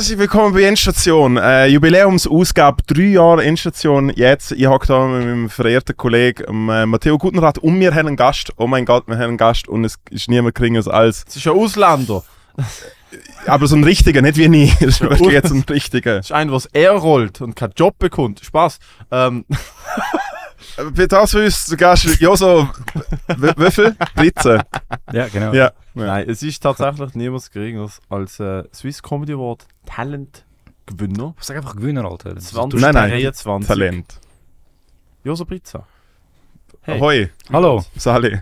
Herzlich willkommen bei Endstation. Äh, Jubiläumsausgabe, drei Jahre Endstation. Jetzt, ich hocke da mit meinem verehrten Kollegen ähm, Matteo Gutenrat und wir haben einen Gast. Oh mein Gott, wir haben einen Gast und es ist niemand geringeres als. Es ist ein Ausländer. Aber so ein richtiger, nicht wie nie. Es ist wirklich jetzt ein richtiger. Es ist einer, der er rollt und keinen Job bekommt. Spaß. Ähm, Für das für uns zu Gast, ja so, wie, wie viel? 13? Ja, genau. Ja. Nein, es ist tatsächlich niemand geringeres als äh, Swiss Comedy Award Talent Gewinner. Sag einfach Gewinner, Alter. Das ist- 20, Nein, nein, 23. Talent. Joso Pizza. Hey. Ahoi, Hallo. Sali.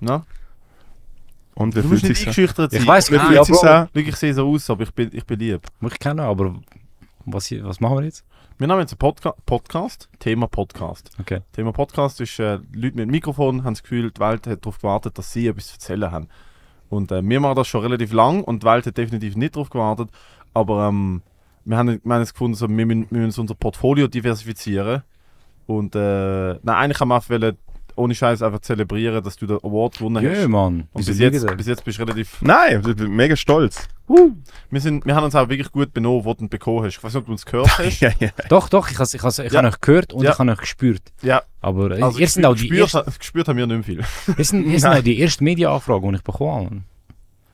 Na? Und wie Du musst fühlt nicht sich eingeschüchtert sein. Ich weiss, Wie fühlt sich an? Ich sehe so aus, aber ich bin, ich bin lieb. Muss ich kennen, aber was, was machen wir jetzt? Wir haben jetzt einen Podca Podcast. Thema Podcast. Okay. Thema Podcast ist, äh, Leute mit Mikrofon haben das Gefühl, die Welt hat darauf gewartet, dass sie etwas zu erzählen haben. Und äh, wir machen das schon relativ lang und die Welt hat definitiv nicht darauf gewartet. Aber ähm, wir haben, wir haben jetzt gefunden, so, wir, müssen, wir müssen unser Portfolio diversifizieren. Und äh, nein, eigentlich haben wir einfach ohne Scheiß einfach zelebrieren, dass du den Award gewonnen hast. Ja, Mann. Und bis jetzt, bis jetzt bist du relativ. Nein, ich bin mega stolz. Wir, sind, wir haben uns auch wirklich gut benommen, wo du ihn bekommen hast. Ich weiß nicht, ob du uns gehört hast. Ja, ja. Doch, doch, ich, has, ich, has, ich Ja. habe euch gehört und Ja. ich habe euch gespürt. Ja, Aber äh, also ihr sind auch die gespürt, erste, gespürt haben wir nicht mehr viel. ihr sind, ihr sind auch die erste Media-Anfrage, die ich bekommen habe.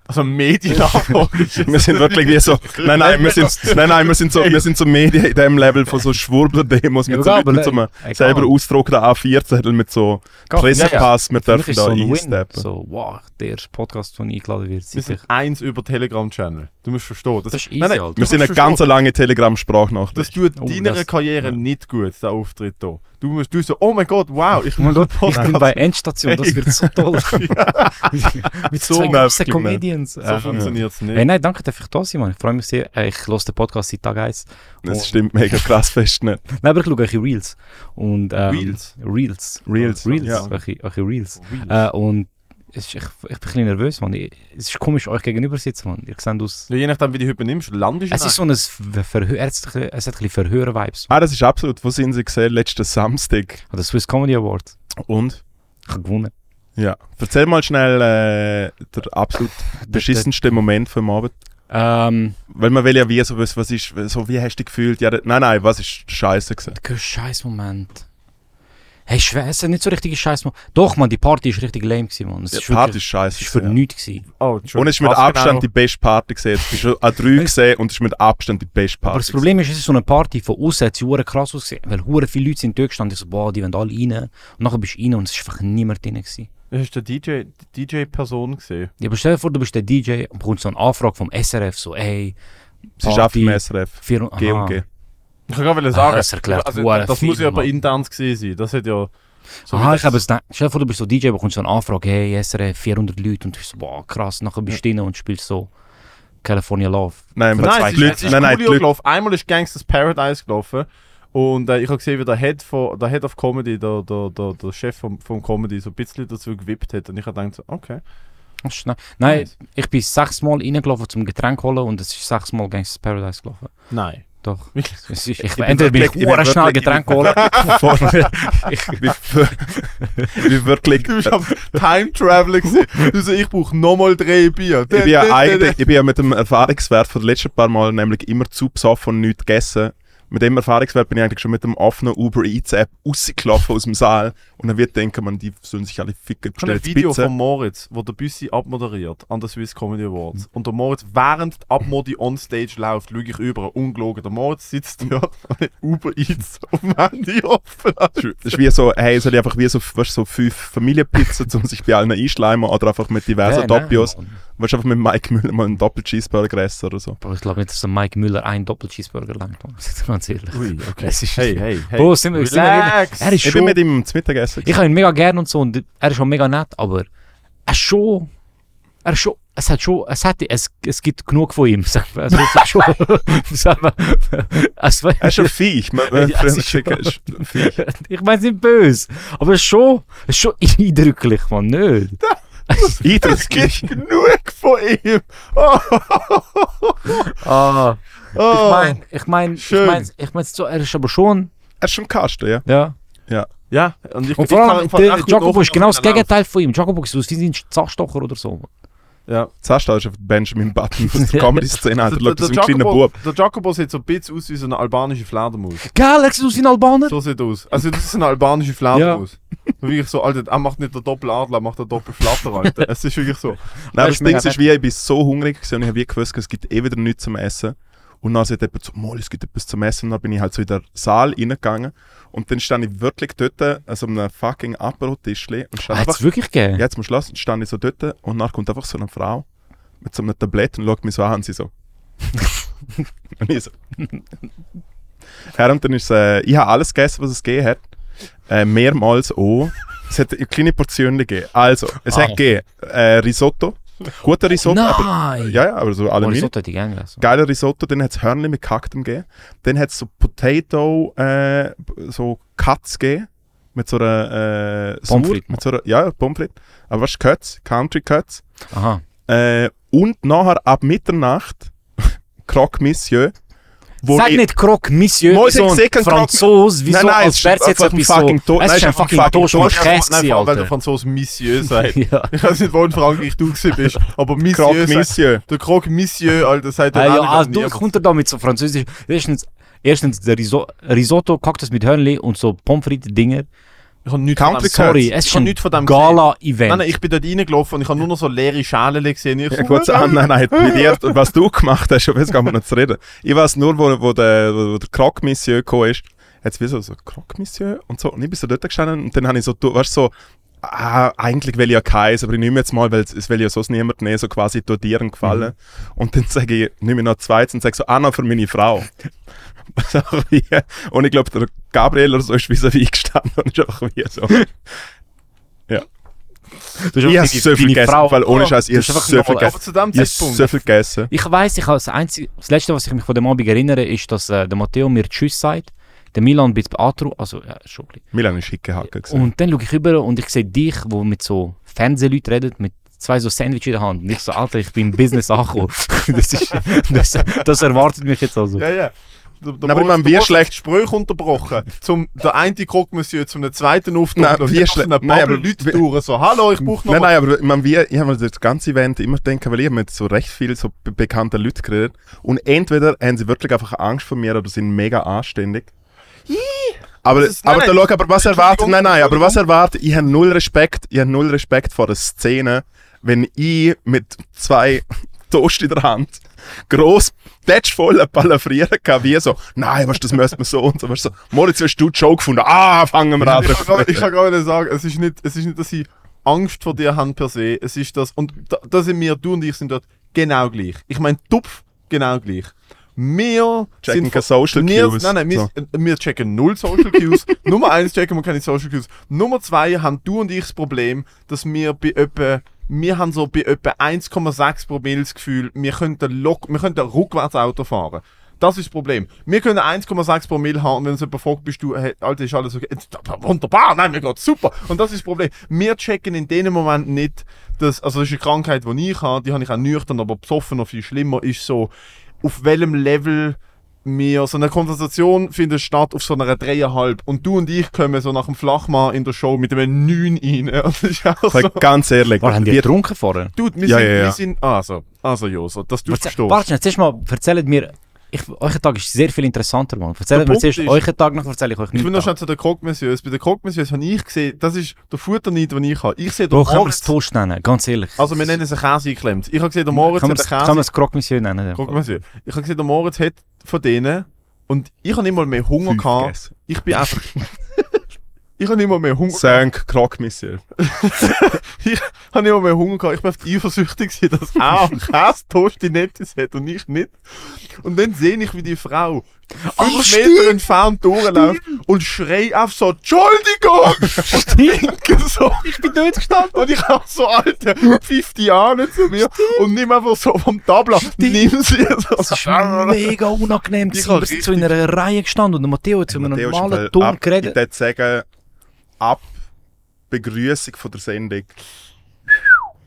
Also Medienanfrage. Wir sind wirklich wie so. Nein, nein, wir sind, nein, nein, wir sind so, wir sind so Medien in dem Level von so Schwurbler-Demos mit Ja, so Leuten mit so einem selber ausgedruckten A4-Zettel mit so Pressepass. Wir dürfen ist da so ein einsteppen. So, wow, der erste Podcast, der eingeladen wird. Wir Sicher. sind eins über Telegram-Channel. Du musst verstehen. Das, Das ist easy, nein, nein, Wir sind eine ganz lange Telegram-Sprachnachricht. Das tut Oh, deiner das- Karriere ja. nicht gut, der Auftritt hier. Du musst du so, oh mein Gott, wow, ich Gott, ich bin bei Endstation, das wird so toll. Mit So großen Comedians. So funktioniert es nicht. Hey, nein, danke, darf ich da sein, Mann. Ich freue mich sehr. Äh, Ich höre den Podcast seit Tag 1. Das stimmt mega krass fest nicht. Nein, aber ich schaue eure Reels. Und, ähm, Reels? Reels. Reels, Reels, ja. eure Reels. Reels. Äh, und es ist, ich, ich bin ein bisschen nervös, Mann. Ich, es ist komisch, euch gegenüber zu sitzen, Mann. Ihr seht aus... Ja, je nachdem, wie du heute nimmst, landest Es ist so ein Ver- Verhör, es hat ein bisschen Verhör-Vibes. Ah, das ist absolut. Wo sind sie gesehen? Letzten Samstag. Oder Swiss Comedy Award. Und? Ich habe gewonnen. Ja. Erzähl mal schnell äh, der absolut beschissenste Moment vom Abend. Ähm, Weil man will ja wie so wissen, was ist, so wie hast du dich gefühlt? Ja, nein, nein, was ist scheiße gewesen? der scheiß Moment. Hey, schwer, es ist nicht so richtig scheiß Moment. Doch, man, die Party ist richtig lame gewesen, man. Es Ja, ist die Party wirklich- ist scheiße. es ist für gewesen, nichts gewesen. Oh, ja. Und es ist mit Abstand genau? die beste Party gesehen. Es ist schon an drei gesehen und es ist mit Abstand die beste Party. Aber das Problem ist, es ist so eine Party von außen, hat sie hure krass ausgesehen. Weil hure viele Leute sind dort gestanden. Ich so, boah, die wollen alle rein. Und nachher bist du rein und es ist einfach niemand drin gewesen. Hast du den DJ, die DJ-Person gesehen? Ja, aber stell dir vor, du bist der DJ und bekommst so eine Anfrage vom SRF, so, ey, Sie ist auf dem SRF. vier, G und G. Ich kann gerade Ah, sagen, das erklärt also, das viel, muss ja aber intern gewesen sein. Das hat ja... So Aha, das- ich habe es gedacht. Stell dir vor, du bist so DJ, bekommst so eine Anfrage, hey, SRF, 400 Leute. Und du so, boah, krass. Nachher bist du drin und spielst so California Love. Nein, Nein, ist, Leute, es ist nein, nein, gelaufen. Einmal ist Gangsters Paradise gelaufen. Und äh, ich habe gesehen, wie der Head, von, der Head of Comedy, der, der, der, der Chef vom, vom Comedy, so ein bisschen dazu gewippt hat. Und ich habe gedacht, so, okay. Das schnell. Nein, Nice. ich bin sechsmal reingelaufen zum Getränk holen und es ist sechsmal Gangsters Paradise gelaufen. Nein. Doch. Es ist, ich, bin entweder bin ich ich bin hure schnell Getränk holen. wie, wie wirklich. Du bist am Time Traveler gewesen. Du so, ich brauche nochmal drei Bier. Ich bin, ja eigentlich, ich bin ja mit dem Erfahrungswert von den letzten paar Mal nämlich immer zu besoffen und nichts gegessen. Mit dem Erfahrungswert bin ich eigentlich schon mit dem offenen Uber Eats App rausgelaufen aus dem Saal. Und dann wird denken, man, die sollen sich alle ficken. Ich habe ein Video Pizza. von Moritz, wo der Büssi abmoderiert an der Swiss Comedy Awards. Und der Moritz, während die Abmodi on Stage läuft, schaue ich über, ungelogen. Der Moritz sitzt dort und hat Uber Eats auf dem Handy offen. Das ist wie so, hey, soll ich einfach wie so, weißt, du, so fünf Familienpizzen, um sich bei allen einschleimen oder einfach mit diversen Nein, nein, Weißt du, einfach mit Mike Müller mal einen Doppel-Cheeseburger essen oder so. Aber ich glaube nicht, dass der Mike Müller ein Doppel-Cheeseburger langt. Das ist ganz ehrlich. Ui, okay. Ist- hey, hey, hey. Bro, sind wir- sind wir Relax. Er ist Ich bin schon, mit ihm zum Mittagessen. ich habe ihn mega gern und so und er ist schon mega nett, aber er ist schon, er ist schon, es hat schon, es hat, es, es gibt genug von ihm. sagen wir. Also, es ist schon, sagen wir, es, Er ist schon Viech. Man, man, Ja, es ist schon- er ist Viech. ich meine es nicht böse, aber es ist schon, es ist schon eindrücklich, man, nicht? Es Eindrücklich. gibt genug von ihm. Oh, Ah, ich oh. meine, ich meine, ich meine, ich meine so, er ist aber schon, Er ist schon im Kasten, ja. ja. Ja, und ich Und vor allem, Jacobo ist genau das. Gegenteil von ihm. Jacobo ist so wie ein Zahnstocher oder so. Ja. Zuerst ist einfach Benjamin Button aus der Comedy-Szene. Der ein kleiner Jacobo, Bub. der Jacobo sieht so ein bisschen aus wie so eine albanische Fledermaus. Geil, er sieht aus wie ein Albaner. So sieht er aus. Also das ist eine albanische Fledermaus. Ja. Wirklich so, Alter, er macht nicht der Doppeladler, er macht der Doppelflatter, Alter. Es ist wirklich so. Nein, Das Ding ist wie, ich bin so hungrig gewesen und ich habe wie gewusst, es gibt eh wieder nichts zum Essen. Und dann sagt jemand so, mal, es gibt etwas zum Essen. Und dann bin ich halt so in den Saal reingegangen. Und dann stand ich wirklich dort an so einem fucking Apero-Tischli und stand Hat es wirklich gegeben? ja, zum Schluss stand ich so dort und dann kommt einfach so eine Frau mit so einem Tablett und schaut mich so an und sie so. und ich so. Herr, und dann ist äh, ich habe alles gegessen, was es gegeben hat. Äh, mehrmals auch. Es hat eine kleine Portion gegeben. Also, es Ah. hat gegeben äh, Risotto. Guter Risotto. Aber, Nein! ja, ja, aber so alle Oh. Risotto hätte ich gerne gegessen. Geiler Risotto, dann hat es Hörnli mit Kaktem gegeben. Dann hat es so Potato, äh, so Cuts gegeben. Mit so einer, äh, frites. Mit so einer, ja, Pommes frites. Aber was Cuts? Country Cuts. Aha. Äh, und nachher ab Mitternacht Croque Monsieur. Wo Sag ich- nicht Croque Monsieur, wie so ich ein seh keinen Croque- Franzos, wie Nein, so, nein, als es wäre jetzt etwas so... fucking To- Es ist ein fucking Toast mit Toast. Käse, Nein, allem, weil der Alter. Franzose Monsieur sagt. Ja. Ich weiß nicht, wo in Frankreich du gewesen bist, aber Monsieur sagt, Monsieur. der Croque Monsieur, Alter, sagt er ja, auch also, du kommt er da mit so französisch. Erstens, erstens der Riso Risotto, Cocktails mit Hörnli und so Pommes frites Dinger. Ich habe nichts Country von dem Sorry, gesehen. es ich ist nichts von dem gesehen. Gala-Event. Nein, nein, ich bin dort reingelaufen und ich habe nur noch so leere Schalen gesehen. Ich Ja, gut, ah, nein, nein, bei dir, was du gemacht hast, schon jetzt kann man nicht zu reden. Ich weiß nur, wo, wo der, wo der Croque Monsieur gekommen ist, hat es wie so, so Croque Monsieur und so. Und ich bin so dort gestanden und dann habe ich so, du, weißt du, so, ah, eigentlich will ich ja keins, aber ich nehme jetzt mal, weil es will ja sonst niemand nehmen, so quasi dir gefallen. Und dann sage ich, nehme ich noch zweites und sage so, Anna für meine Frau. Wie- und ich glaube, der Gabriel oder so ist vis-à-vis gestanden und ist einfach wie so. Du hast Ich habe so viel gegessen, Frau- weil ohne Scheiß, ich habe so viel gegessen. Aber zu dem Zeitpunkt. so viel gegessen. Ich weiss, ich habe das, einzige, das Letzte, was ich mich von dem Abend erinnere, ist, dass äh, der Matteo mir Tschüss sagt, der Milan ein bisschen Atro, also ja, schon ein bisschen. Milan ist schicke Hacke gewesen. Und dann schaue ich rüber und ich sehe dich, wo mit so Fernsehleuten redet, mit zwei so Sandwich in der Hand. Und ich so, Alter, ich bin im Business angekommen. das, ist, das, das erwartet mich jetzt also. Ja, ja. Der, der Aber Moritz- man, der wie Moritz schlecht- Gespräch unterbrochen. Zum, der eine Croque Monsieur zum zweiten Auftrag. Nein, und wie dann schle- nein, aber- Leute durch. So, hallo, ich brauche noch Nein, nein, aber ich, mein, wie, ich habe mir das ganze Event immer denken, weil ich hab mit so recht viel so be bekannten Leuten geredet und entweder haben sie wirklich einfach Angst vor mir oder sind mega anständig. Aber, Das ist- nein, aber, nein, da, schau, aber was erwartet, nein, nein, aber was erwartet, ich habe null Respekt, ich habe null Respekt vor der Szene, wenn ich mit zwei Toast in der Hand gross, voll ballerieren kann, wie so, nein, was, das müssen wir so und so, weißt so, Moritz, hast du die Show gefunden? Ah, fangen wir an. Ich kann gerade- ich kann gerade sagen, es ist, nicht, es ist nicht, dass sie Angst vor dir haben per se. Es ist das, und da, da sind wir, du und ich sind dort genau gleich. Ich meine, Tupf genau gleich. Wir Checken keine Social wir, Cues. Nein, nein, wir, So. wir checken null Social Cues. Nummer eins checken wir keine Social Cues. Nummer zwei haben du und ich das Problem, dass wir bei etwa, wir haben so bei etwa 1,6 Promille das Gefühl, wir könnten, lock, wir könnten rückwärts Auto fahren. Das ist das Problem. Wir können 1,6 Promille haben und wenn uns jemand fragt, bist du, hey, Alter, ist alles okay? Wunderbar, nein, mir geht's super. Und das ist das Problem. Wir checken in dem Moment nicht, dass, also das ist eine Krankheit, die ich habe, die habe ich auch nüchtern, aber besoffen noch viel schlimmer, ist so, auf welchem Level mir so eine Konversation findet statt auf so einer dreieinhalb und du und ich kommen so nach dem Flachmann in der Show mit einem 9 rein. Das ist auch so. Ganz ehrlich, War, haben die wir- getrunken vorher? Dude, wir Ja, sind, ja, ja. wir sind, also, also Joso, dass du Warte, verstehst. warte schnell, zuerst mal, erzählt mir, ich, euer Tag ist sehr viel interessanter, Mann. Erzählt mir zuerst euren Tag, nachher erzähle ich euch Ich will noch nicht. schnell zu den Croque Monsieurs. Bei den Croque Monsieurs habe ich gesehen, das ist der Futterneid, den ich habe. Ich sehe Bro, können wir es Toast nennen, ganz ehrlich. also wir nennen es einen Käse eingeklemmt. Ich habe gesehen, der Moritz hat einen können wir Käse. es Croque Monsieur nennen? Croque Monsieur. Ich habe gesehen, der Moritz hat von denen und ich habe nicht mal mehr Hunger Fünf gehabt. Ich bin einfach... ich habe nicht mal mehr Hunger gehabt. Sank Croque Monsieur. Ich habe nicht mal mehr Hunger gehabt. Ich bin auf die eifersüchtig, dass er einen Käse-Toast in Nettis hat und ich nicht. Und dann sehe ich, wie die Frau fünf Meter entfernt durchläuft und schreit auf so, Entschuldigung! So. Ich bin dort gestanden und ich habe so alte 50 Jahre zu mir und nimm einfach so vom Tabla, nimm sie so. Das ist mega unangenehm. Ich hab sind so in einer Reihe gestanden und der Matteo hat zu einem normalen Ton ab- Ich geredet. würde sagen, ab Begrüßung von der Sendung.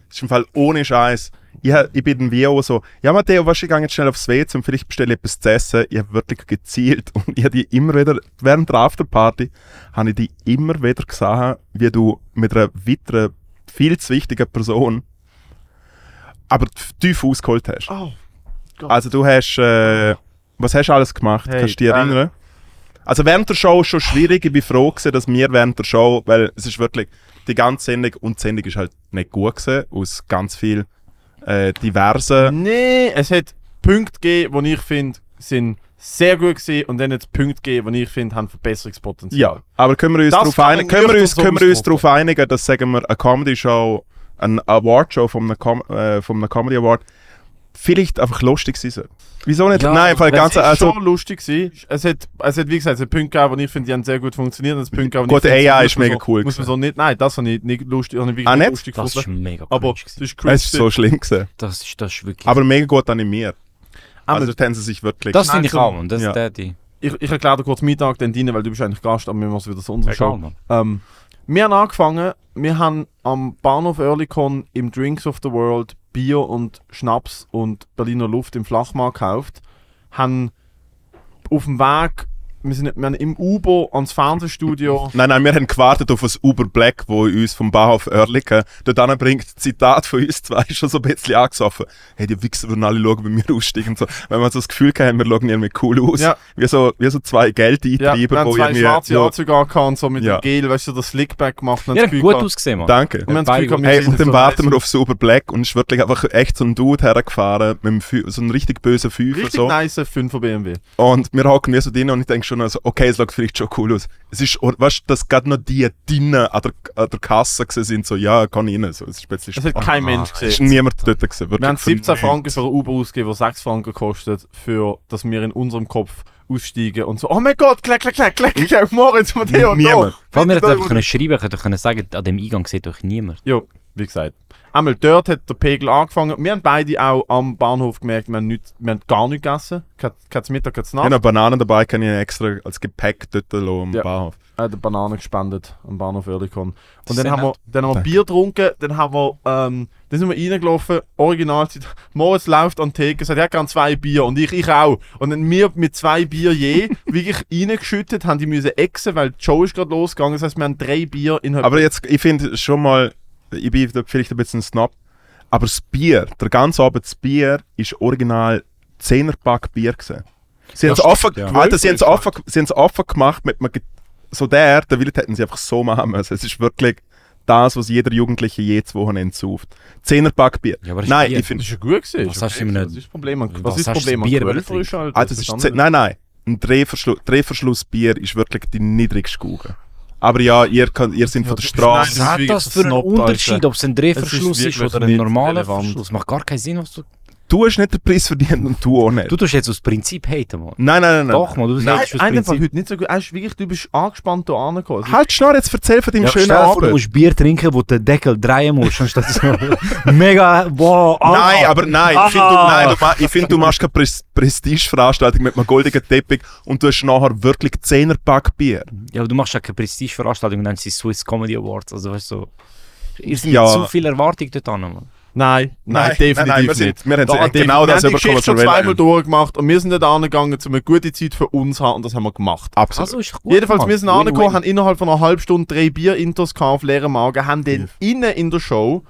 Das ist im Fall ohne Scheiß. Ich, ich bin dann wie auch so, ja Matteo, was ich gehe jetzt schnell aufs WC und vielleicht bestelle ich etwas zu essen. Ich habe wirklich gezielt und ich habe die immer wieder, während der Afterparty, habe ich die immer wieder gesehen, wie du mit einer weiteren, viel zu wichtigen Person aber tief ausgeholt hast. Oh. Also du hast, äh, was hast du alles gemacht? Hey, Kannst du dich äh, erinnern? Also während der Show ist schon schwierig. Ich bin froh gewesen, dass wir während der Show, weil es ist wirklich, die ganze Sendung und die Sendung ist halt nicht gut gewesen, aus ganz viel äh, diversen. Nee, es hat Punkte gegeben, die ich finde, sind sehr gut gewesen und dann hat es Punkte gegeben, die ich finde, haben Verbesserungspotenzial. Ja, aber können wir uns darauf einigen, können wir uns, können wir uns darauf einigen, dass sagen wir eine Comedy Show, eine Award Show von einem, Com äh, einem Comedy Award vielleicht einfach lustig sein soll. Wieso nicht? Ja, Nein, Es ganz ist also schon lustig gewesen. Es hat, es hat, wie gesagt, es hat Punkte gegeben, die ich finde, die haben sehr gut funktioniert. Hat Punkte gegeben, Gut, AI ist mega so, cool Muss man so nicht, nein, das habe ich nicht lustig, habe ich wirklich Ah, nicht? lustig Das ist mega Aber cringe es ist cringe. es ist so schlimm gewesen. Das ist, das ist wirklich... Aber mega gut animiert. Aber Also da haben sie sich wirklich. das finde ich so- auch, und das ja. ist der, die... ich, ich erkläre dir kurz Mittag dann rein, weil du bist eigentlich Gast, aber wir machen wieder so unsere Show. Ähm, wir haben angefangen, wir haben am Bahnhof Oerlikon im Drinks of the World Bier und Schnaps und Berliner Luft im Flachmarkt gekauft, haben auf dem Weg, wir sind wir haben im Uber ans Fernsehstudio Nein, nein, wir haben gewartet auf das Uber Black, wo uns vom Bahnhof Oerlikon dort bringt. Zitat von uns zwei ist schon so ein bisschen angesoffen. Hey, die Wichser würden alle schauen, wenn wir aussteigen. und So. Wenn man so das Gefühl haben, wir schauen irgendwie cool aus. Ja. Wie, so, wie so zwei ja, Geldeintreiber, wir haben wo zwei irgendwie... schwarze ja, Anzüge angehabt und so mit Ja. dem Gel, weißt du, das Slickback gemacht. und Ja, gut gehabt- ausgesehen, Mann. danke. Und wir das Gefühl gehabt, wir Hey, und dann so warten wir auf Super Black und es ist wirklich einfach echt so ein Dude hergefahren, mit so einem richtig bösen Fünfer. Richtig So. nice 5er BMW. Und wir hocken wie so drin und ich denke schon, also, okay, es sieht vielleicht schon cool aus. Es ist, weißt du, dass gerade noch die drinnen an der, an der Kasse sind, so, ja, kann rein. So, es ist plötzlich Es hat kein Mensch Es ist gesehen. niemand dort gewesen. Wir haben wirklich 17 für Franken für ein Uber ausgegeben, der 6 Franken kostet, für dass wir in unserem Kopf aussteigen und so, oh mein Gott, klick, klick, klick, klick, klick, Moritz, Matteo, Niemand. da. Vor allem, wir hätten einfach können schreiben können, können sagen, an dem Eingang sieht euch niemand. Ja, wie gesagt. Einmal dort hat der Pegel angefangen. Wir haben beide auch am Bahnhof gemerkt, wir haben, nicht, wir haben gar nichts gegessen. Kein, Mittag, kein Ich habe Nacht. Bananen dabei, kann ich extra als Gepäck dort am Ja. Bahnhof. Er hat eine Banane gespendet am Bahnhof Oerlikon. Und dann haben, wir, dann haben wir. Bier getrunken, dann haben wir, ähm, dann sind wir reingelaufen, original, Moritz läuft an die Theke, sagt, er hat gerne zwei Bier und ich, ich auch. Und dann wir mit zwei Bier je wirklich reingeschüttet, haben die müssen exen, weil die Show ist gerade losgegangen, das heißt, wir haben drei Bier in Aber jetzt, ich finde schon mal, ich bin da vielleicht ein bisschen ein Snob, aber das Bier, der ganze Abend das Bier, ist original 10er-Pack Bier gewesen. Sie haben es offen, ja. Alter, sie haben es offen, sie offen gemacht mit einem, so der, der Willet hätten sie einfach so machen müssen. Es ist wirklich das, was jeder Jugendliche jedes Wochenende sauft. 10er-Pack Bier. Ja, aber das Nein, Bier- ich finde, Das ist ja gut gewesen. Was ist hast du ihm Was nicht- ist das Problem Was was ist das Problem Bier Alter? ah, das ist, nein, nein, ein Drehverschluss, Drehverschlussbier ist wirklich die niedrigste Gauge. Aber ja, ihr, könnt, ihr seid von der das ist Straße. Was hat das für einen Unterschied, ob es ein Es Drehverschluss ist ist, oder ein nicht normaler. Verschluss? Macht gar keinen Sinn, was du... Du hast nicht den Preis verdient und du auch nicht. Du tust jetzt aus Prinzip haten, Mann. nein, nein, nein. nein. Doch, man, du Nein, sagst aus einer Fall Prinzip. heute nicht so gut. Ist wirklich, du bist angespannt hier angekommen. Ist- Halt schnell, jetzt erzähl von deinem Ja, schönen vor, du Abend. musst Bier trinken, wo du den Deckel drehen musst, anstatt so mega, wow, ah. Nein, aber nein, ich finde, du, Aha. nein, du, ich find, du machst keine Pres Prestigeveranstaltung mit einem goldenen Teppich und du hast nachher wirklich 10er-Pack Bier. Ja, aber du machst ja keine Prestigeveranstaltung und dann sind Swiss Comedy Awards, also weißt du, so... Ihr seid Ja. zu viel Erwartung dort an, Mann. Nein, nein, Nein, definitiv nein, nein, wir nicht. sind- wir haben Da- genau wir das haben die Geschichte schon wir zweimal wollen. durchgemacht und wir sind dort angegangen, um eine gute Zeit für uns zu haben und das haben wir gemacht. Absolut. Also ist doch gut, Jedenfalls, Mann. wir sind angekommen, haben innerhalb von einer halben Stunde drei Bier-Intos auf leeren Magen, haben dann innen in der Show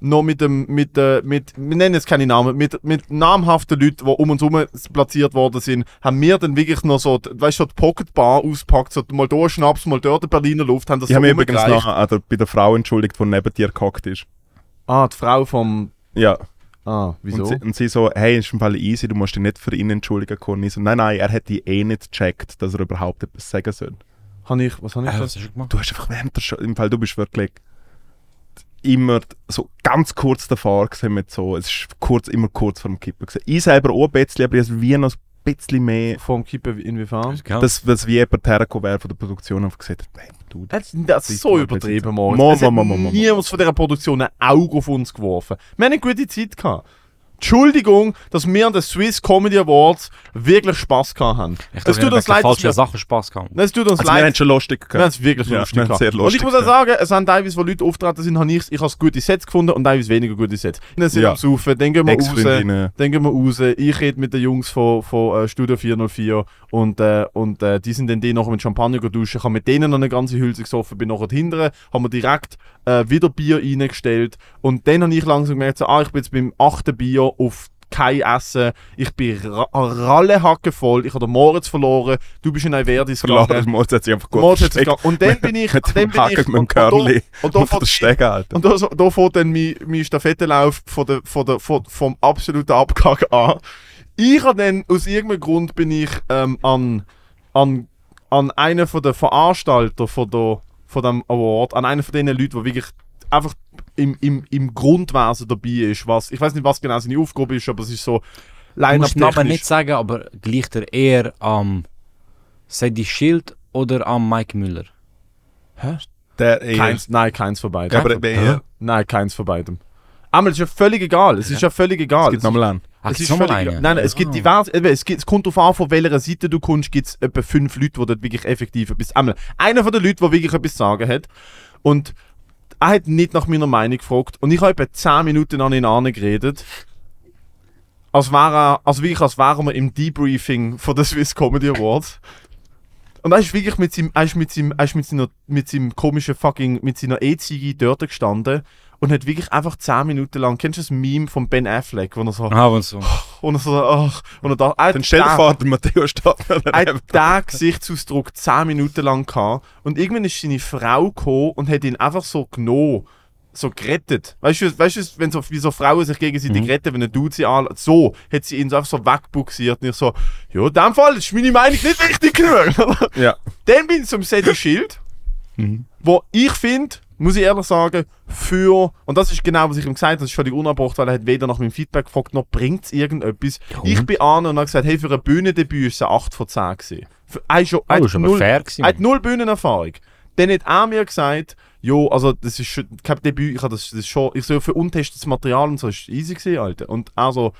noch mit dem, mit, äh, mit, wir nennen jetzt keine Namen, mit, mit namhaften Leuten, die um uns herum platziert worden sind, haben wir dann wirklich noch so, die- weißt du, so die Pocketbar auspackt, so mal da Schnaps, mal dort Berliner Luft, haben das ich so habe mich übrigens der, bei der Frau entschuldigt, die neben dir gehockt ist. Ah, die Frau vom, Ja. ah, wieso? Und sie, und sie so, hey, ist im Fall easy, du musst dich nicht für ihn entschuldigen können. Ich so, nein, nein, er hätte eh nicht gecheckt, dass er überhaupt etwas sagen soll. Hab ich, was habe ich Äh, was hast du gemacht? Du hast einfach während der Show, im Fall, du bist wirklich immer so ganz kurz davor gewesen mit so, es ist kurz, immer kurz vor dem Kippen gewesen. Ich selber auch ein bisschen, aber ich habe wie noch bisschen mehr, Vom Kippen inwiefern? Ja. dass, dass wie jemand hergekommen wäre von der Produktion und gesagt hat, hey, du, Das, das ist so übertrieben, Moritz. Mo, mo, mo, mo. niemand von dieser Produktion ein Auge auf uns geworfen. Wir haben eine gute Zeit gehabt. Entschuldigung, dass wir an den Swiss Comedy Awards wirklich Spaß gehabt haben. Ich Es tut uns leid, dass falsche wir, Sachen Spaß gehabt. es tut uns Also wir leid. haben schon lustig Wir haben gehabt. es wirklich Ja, lustig wir gehabt. sehr Und ich lustig muss auch sagen, es haben teilweise, wo Leute auftreten sind, habe ich, ich habe gute Sets gefunden und teilweise weniger gute Sets. Dann sind wir Ja. am Saufen, dann gehen wir raus, dann gehen wir raus. Ich rede mit den Jungs von, von äh, Studio 404 und, äh, und äh, die sind dann die nachher mit Champagner duschen. Ich habe mit denen noch eine ganze Hülse gesoffen, bin nachher hinterher, haben wir direkt äh, wieder Bier reingestellt und dann habe ich langsam gemerkt, so, ah, ich bin jetzt beim achten Bier auf kein Essen, ich bin ra rallehacke voll, ich habe den Moritz verloren, du bist in Neverdis Verloren, gegangen. Moritz hat sich einfach gut Moritz hat sich. Und dann bin ich, Mit dem ich, mit dem und, und, und der Stege, Alter. und da, fängt dann mein, mein Stafettenlauf von der, von der, von, vom absoluten Abgang an. Ich habe dann, aus irgendeinem Grund bin ich ähm, an, an, an einen von den Veranstalter von, der, von dem Award, an einen von den Leuten, die wirklich einfach im, im, im Grundwesen dabei ist. Was, ich weiß nicht, was genau seine Aufgabe ist, aber es ist so den Namen line-up-technisch. nicht sagen, aber gleicht er eher am Sadie Schild oder am Mike Müller? Der eher. Keins, nein, keins von beiden. Ja, aber eher. Nein, keins von beidem. Aber es ist ja völlig egal. Es ist ja völlig egal. Es gibt nochmal an. Ach, es ist völlig einen? egal. Nein, nein, es gibt Ah. diverse. Es, gibt, es kommt darauf an, von welcher Seite du kommst, gibt es etwa fünf Leute, die dort wirklich effektiv etwas. Einmal, einer von den Leuten, der wirklich etwas sagen hat. Und er hat nicht nach meiner Meinung gefragt. Und ich habe etwa 10 Minuten an ihn angeredet. Als wäre er, also wirklich, als wären wir im Debriefing von der Swiss Comedy Awards. Und er ist wirklich mit seinem, er ist mit seinem, er ist mit seiner, mit seinem komischen fucking, mit seiner E-Ziege dort gestanden und hat wirklich einfach 10 Minuten lang, kennst du das Meme von Ben Affleck, wo er so, Ah, und so. wo er so, ach, wo er da, er den- der Matteo steht er hat den Gesichtsausdruck 10 Minuten lang gehabt und irgendwann ist seine Frau gekommen und hat ihn einfach so genommen, so gerettet. Weißt du, weißt du wenn so, wie so Frauen sich gegenseitig Mhm. retten, wenn ein Dude sie an, so hat sie ihn so einfach so wegbuxiert und ich so, ja, in dem Fall ist meine Meinung nicht richtig genug. Ja. Dann bin ich zum Sadie Schild, Mhm. wo ich finde, muss ich ehrlich sagen, für, und das ist genau, was ich ihm gesagt habe, das ist völlig unabbracht, weil er hat weder nach meinem Feedback gefragt, noch bringt es irgendetwas. Ich bin an und habe gesagt, hey, für ein Bühnendebüt ist es eine 8 von 10 gewesen. Für, er ist schon, er Oh, hat null, er hat null Bühnenerfahrung. Dann hat er mir gesagt, jo, also das ist schon kein Debüt, ich habe das, das schon, ich so für untestetes Material und so, ist easy gewesen, Alter. Und also,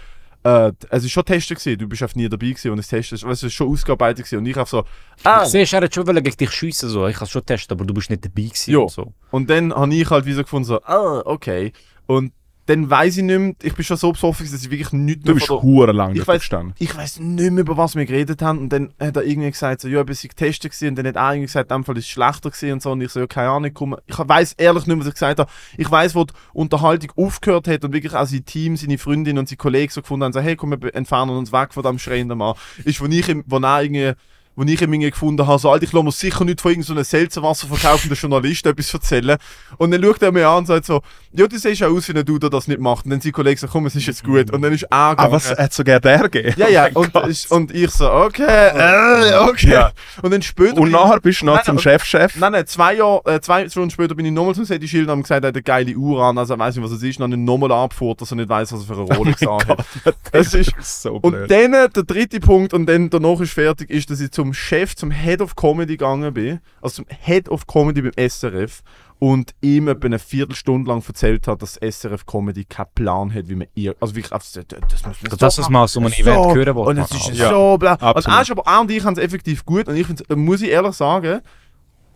äh, es ist schon Testen gewesen, du bist einfach nie dabei gewesen und es Testen, es ist schon ausgearbeitet gewesen und ich einfach so, ah, Du siehst, er hat schon gegen dich schiessen, so. Ich kann es schon testen, aber du bist nicht dabei gewesen. Ja. Und so. Und dann habe ich halt wieder gefunden, so, ah, okay. Und dann weiß ich nicht mehr, ich bin schon so besoffen, dass ich wirklich nichts Du bist hure lang Ich gestanden. ich weiß nicht mehr, über was wir geredet haben. Und dann hat er irgendwie gesagt, so, ja, bis ich getestet gewesen. Und dann hat er irgendwie gesagt, in dem Fall ist es schlechter gewesen und so. Und ich so, ja, keine Ahnung, komm. Ich weiß ehrlich nicht mehr, was ich gesagt habe. Ich weiß, wo die Unterhaltung aufgehört hat und wirklich auch sein Team, seine Freundin und seine Kollegen so gefunden haben, so, hey, komm, wir entfernen uns weg von dem schreienden Mann. Ist, wo ich, wo er irgendwie, wo ich irgendwie gefunden habe, so, Alter, ich lasse mir sicher nicht von irgendeinem so Seltzenwasser verkaufenden Journalist etwas erzählen. Und dann schaut er mir an und sagt so, ja, du siehst ja aus, wie ein Dude, der das nicht macht. Und dann sein Kollege so, komm, es ist jetzt gut. Und dann ist er Ah, gegangen. was hat sogar der gegeben? Ja, ja, Oh und, ich, und ich so, okay, äh, okay. Ja. Und dann später. Und nachher bist du noch Nein, zum Chef-Chef. Nein, nein, zwei, Jahre, äh, zwei Stunden später bin ich nochmal zum Sadie Schild und haben gesagt, er hat eine geile Uhr an, also er weiß nicht, was es ist, und dann nochmal abgefuhrt, dass er nicht weiß, was er für eine Rolex anhat. Es ist, so und blöd. dann, äh, der dritte Punkt, und dann danach ist fertig, ist, dass ich zum Chef, zum Head of Comedy gegangen bin, also zum Head of Comedy beim SRF, und ihm etwa eine Viertelstunde lang erzählt hat, dass SRF Comedy keinen Plan hat, wie man ihr, also wirklich, das, das, das muss man Das so ist mal so ein so, Event hören Und es ist Ja, so bla. Und ist aber auch und ich haben es effektiv gut. Und ich muss ich ehrlich sagen,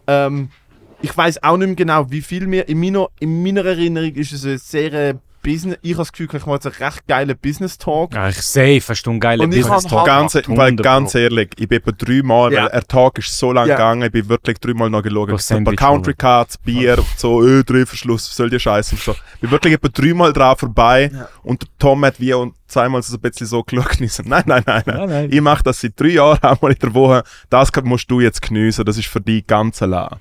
ähm, ich weiß auch nicht mehr genau, wie viel mehr. In meiner, in meiner Erinnerung ist es ein sehr äh, Business. Ich habe das Gefühl, ich mache jetzt einen recht geilen Business Talk. Ja, ich safe, hast du einen geilen Und ich Business Talk Ganz, gemacht, weil 100 ganz ehrlich, ich bin etwa dreimal, Ja. weil der Tag ist so lang Ja. gegangen, ich bin wirklich dreimal noch geschaut. So ein paar Country Cards, Bier, so, öh, Drehverschluss, was soll die Scheiße und so. Ich bin wirklich etwa dreimal dran vorbei Ja. und Tom hat wie und zweimal so ein bisschen so geschaut ich nein, nein, nein, nein. Nein, nein. Ich mache das seit drei Jahren einmal in der Woche, das musst du jetzt geniessen, das ist für dich ganz allein.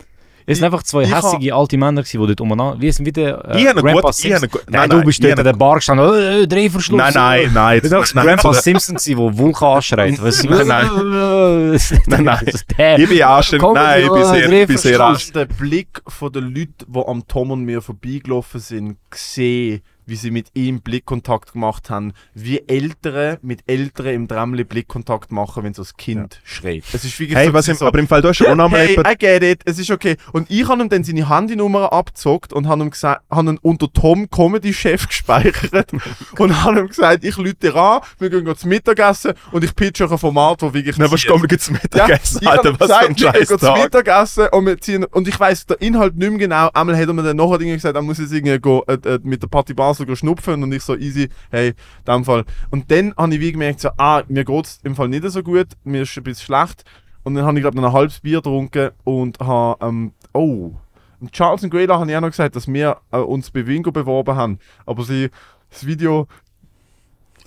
Es sind einfach zwei Ich hässige alte Männer, die dort umeinander... Wie ist wie der äh, Ich habe Grandpa eine Simpson? gu- Nein, nein, du nein, bist dort an der Bar gestanden, äh, äh, Drehverschluss. Nein, nein, nein. Das ist Grandpa Simpson, der Vulkan anschreit. Was- Nein, nein. nein. Der. Ich bin anständig, Komm, nein, ich bin sehr, ich bin sehr anständig. Der Blick von den Leuten, die am Tom und mir vorbeigelaufen sind, gesehen, wie sie mit ihm Blickkontakt gemacht haben, wie Ältere mit Älteren im Tramli Blickkontakt machen, wenn so das Kind schreit. Es ist wirklich Hey, so, was im, so, aber im Fall, auch noch mal Hey, jemand- I get it, es ist okay. Und ich habe ihm dann seine Handynummer abgezockt und habe ihm gesagt, habe ihn unter Tom Comedy Chef gespeichert und habe ihm gesagt, ich lüte an, wir gehen zum Mittagessen und ich pitche euch ein Format, wo wirklich Na, was kommen wir jetzt Mittagessen, ich hab Alter, was für ein gesagt, wir scheiß gehen zum Tag. Mittagessen und wir ziehen, und ich weiss den Inhalt nicht mehr genau. Einmal hat er mir dann nachher Dinge gesagt, er muss jetzt irgendwie go, äh, äh, mit der Party Basel go schnupfen und ich so easy, hey, in dem Fall. Und dann habe ich wie gemerkt, so, ah, mir geht's im Fall nicht so gut, mir ist ein bisschen schlecht. Und dann habe ich glaube noch ein halbes Bier getrunken und habe, ähm, oh, und Charles und Grela haben ja noch gesagt, dass wir äh, uns bei Wingo beworben haben. Aber sie, das Video,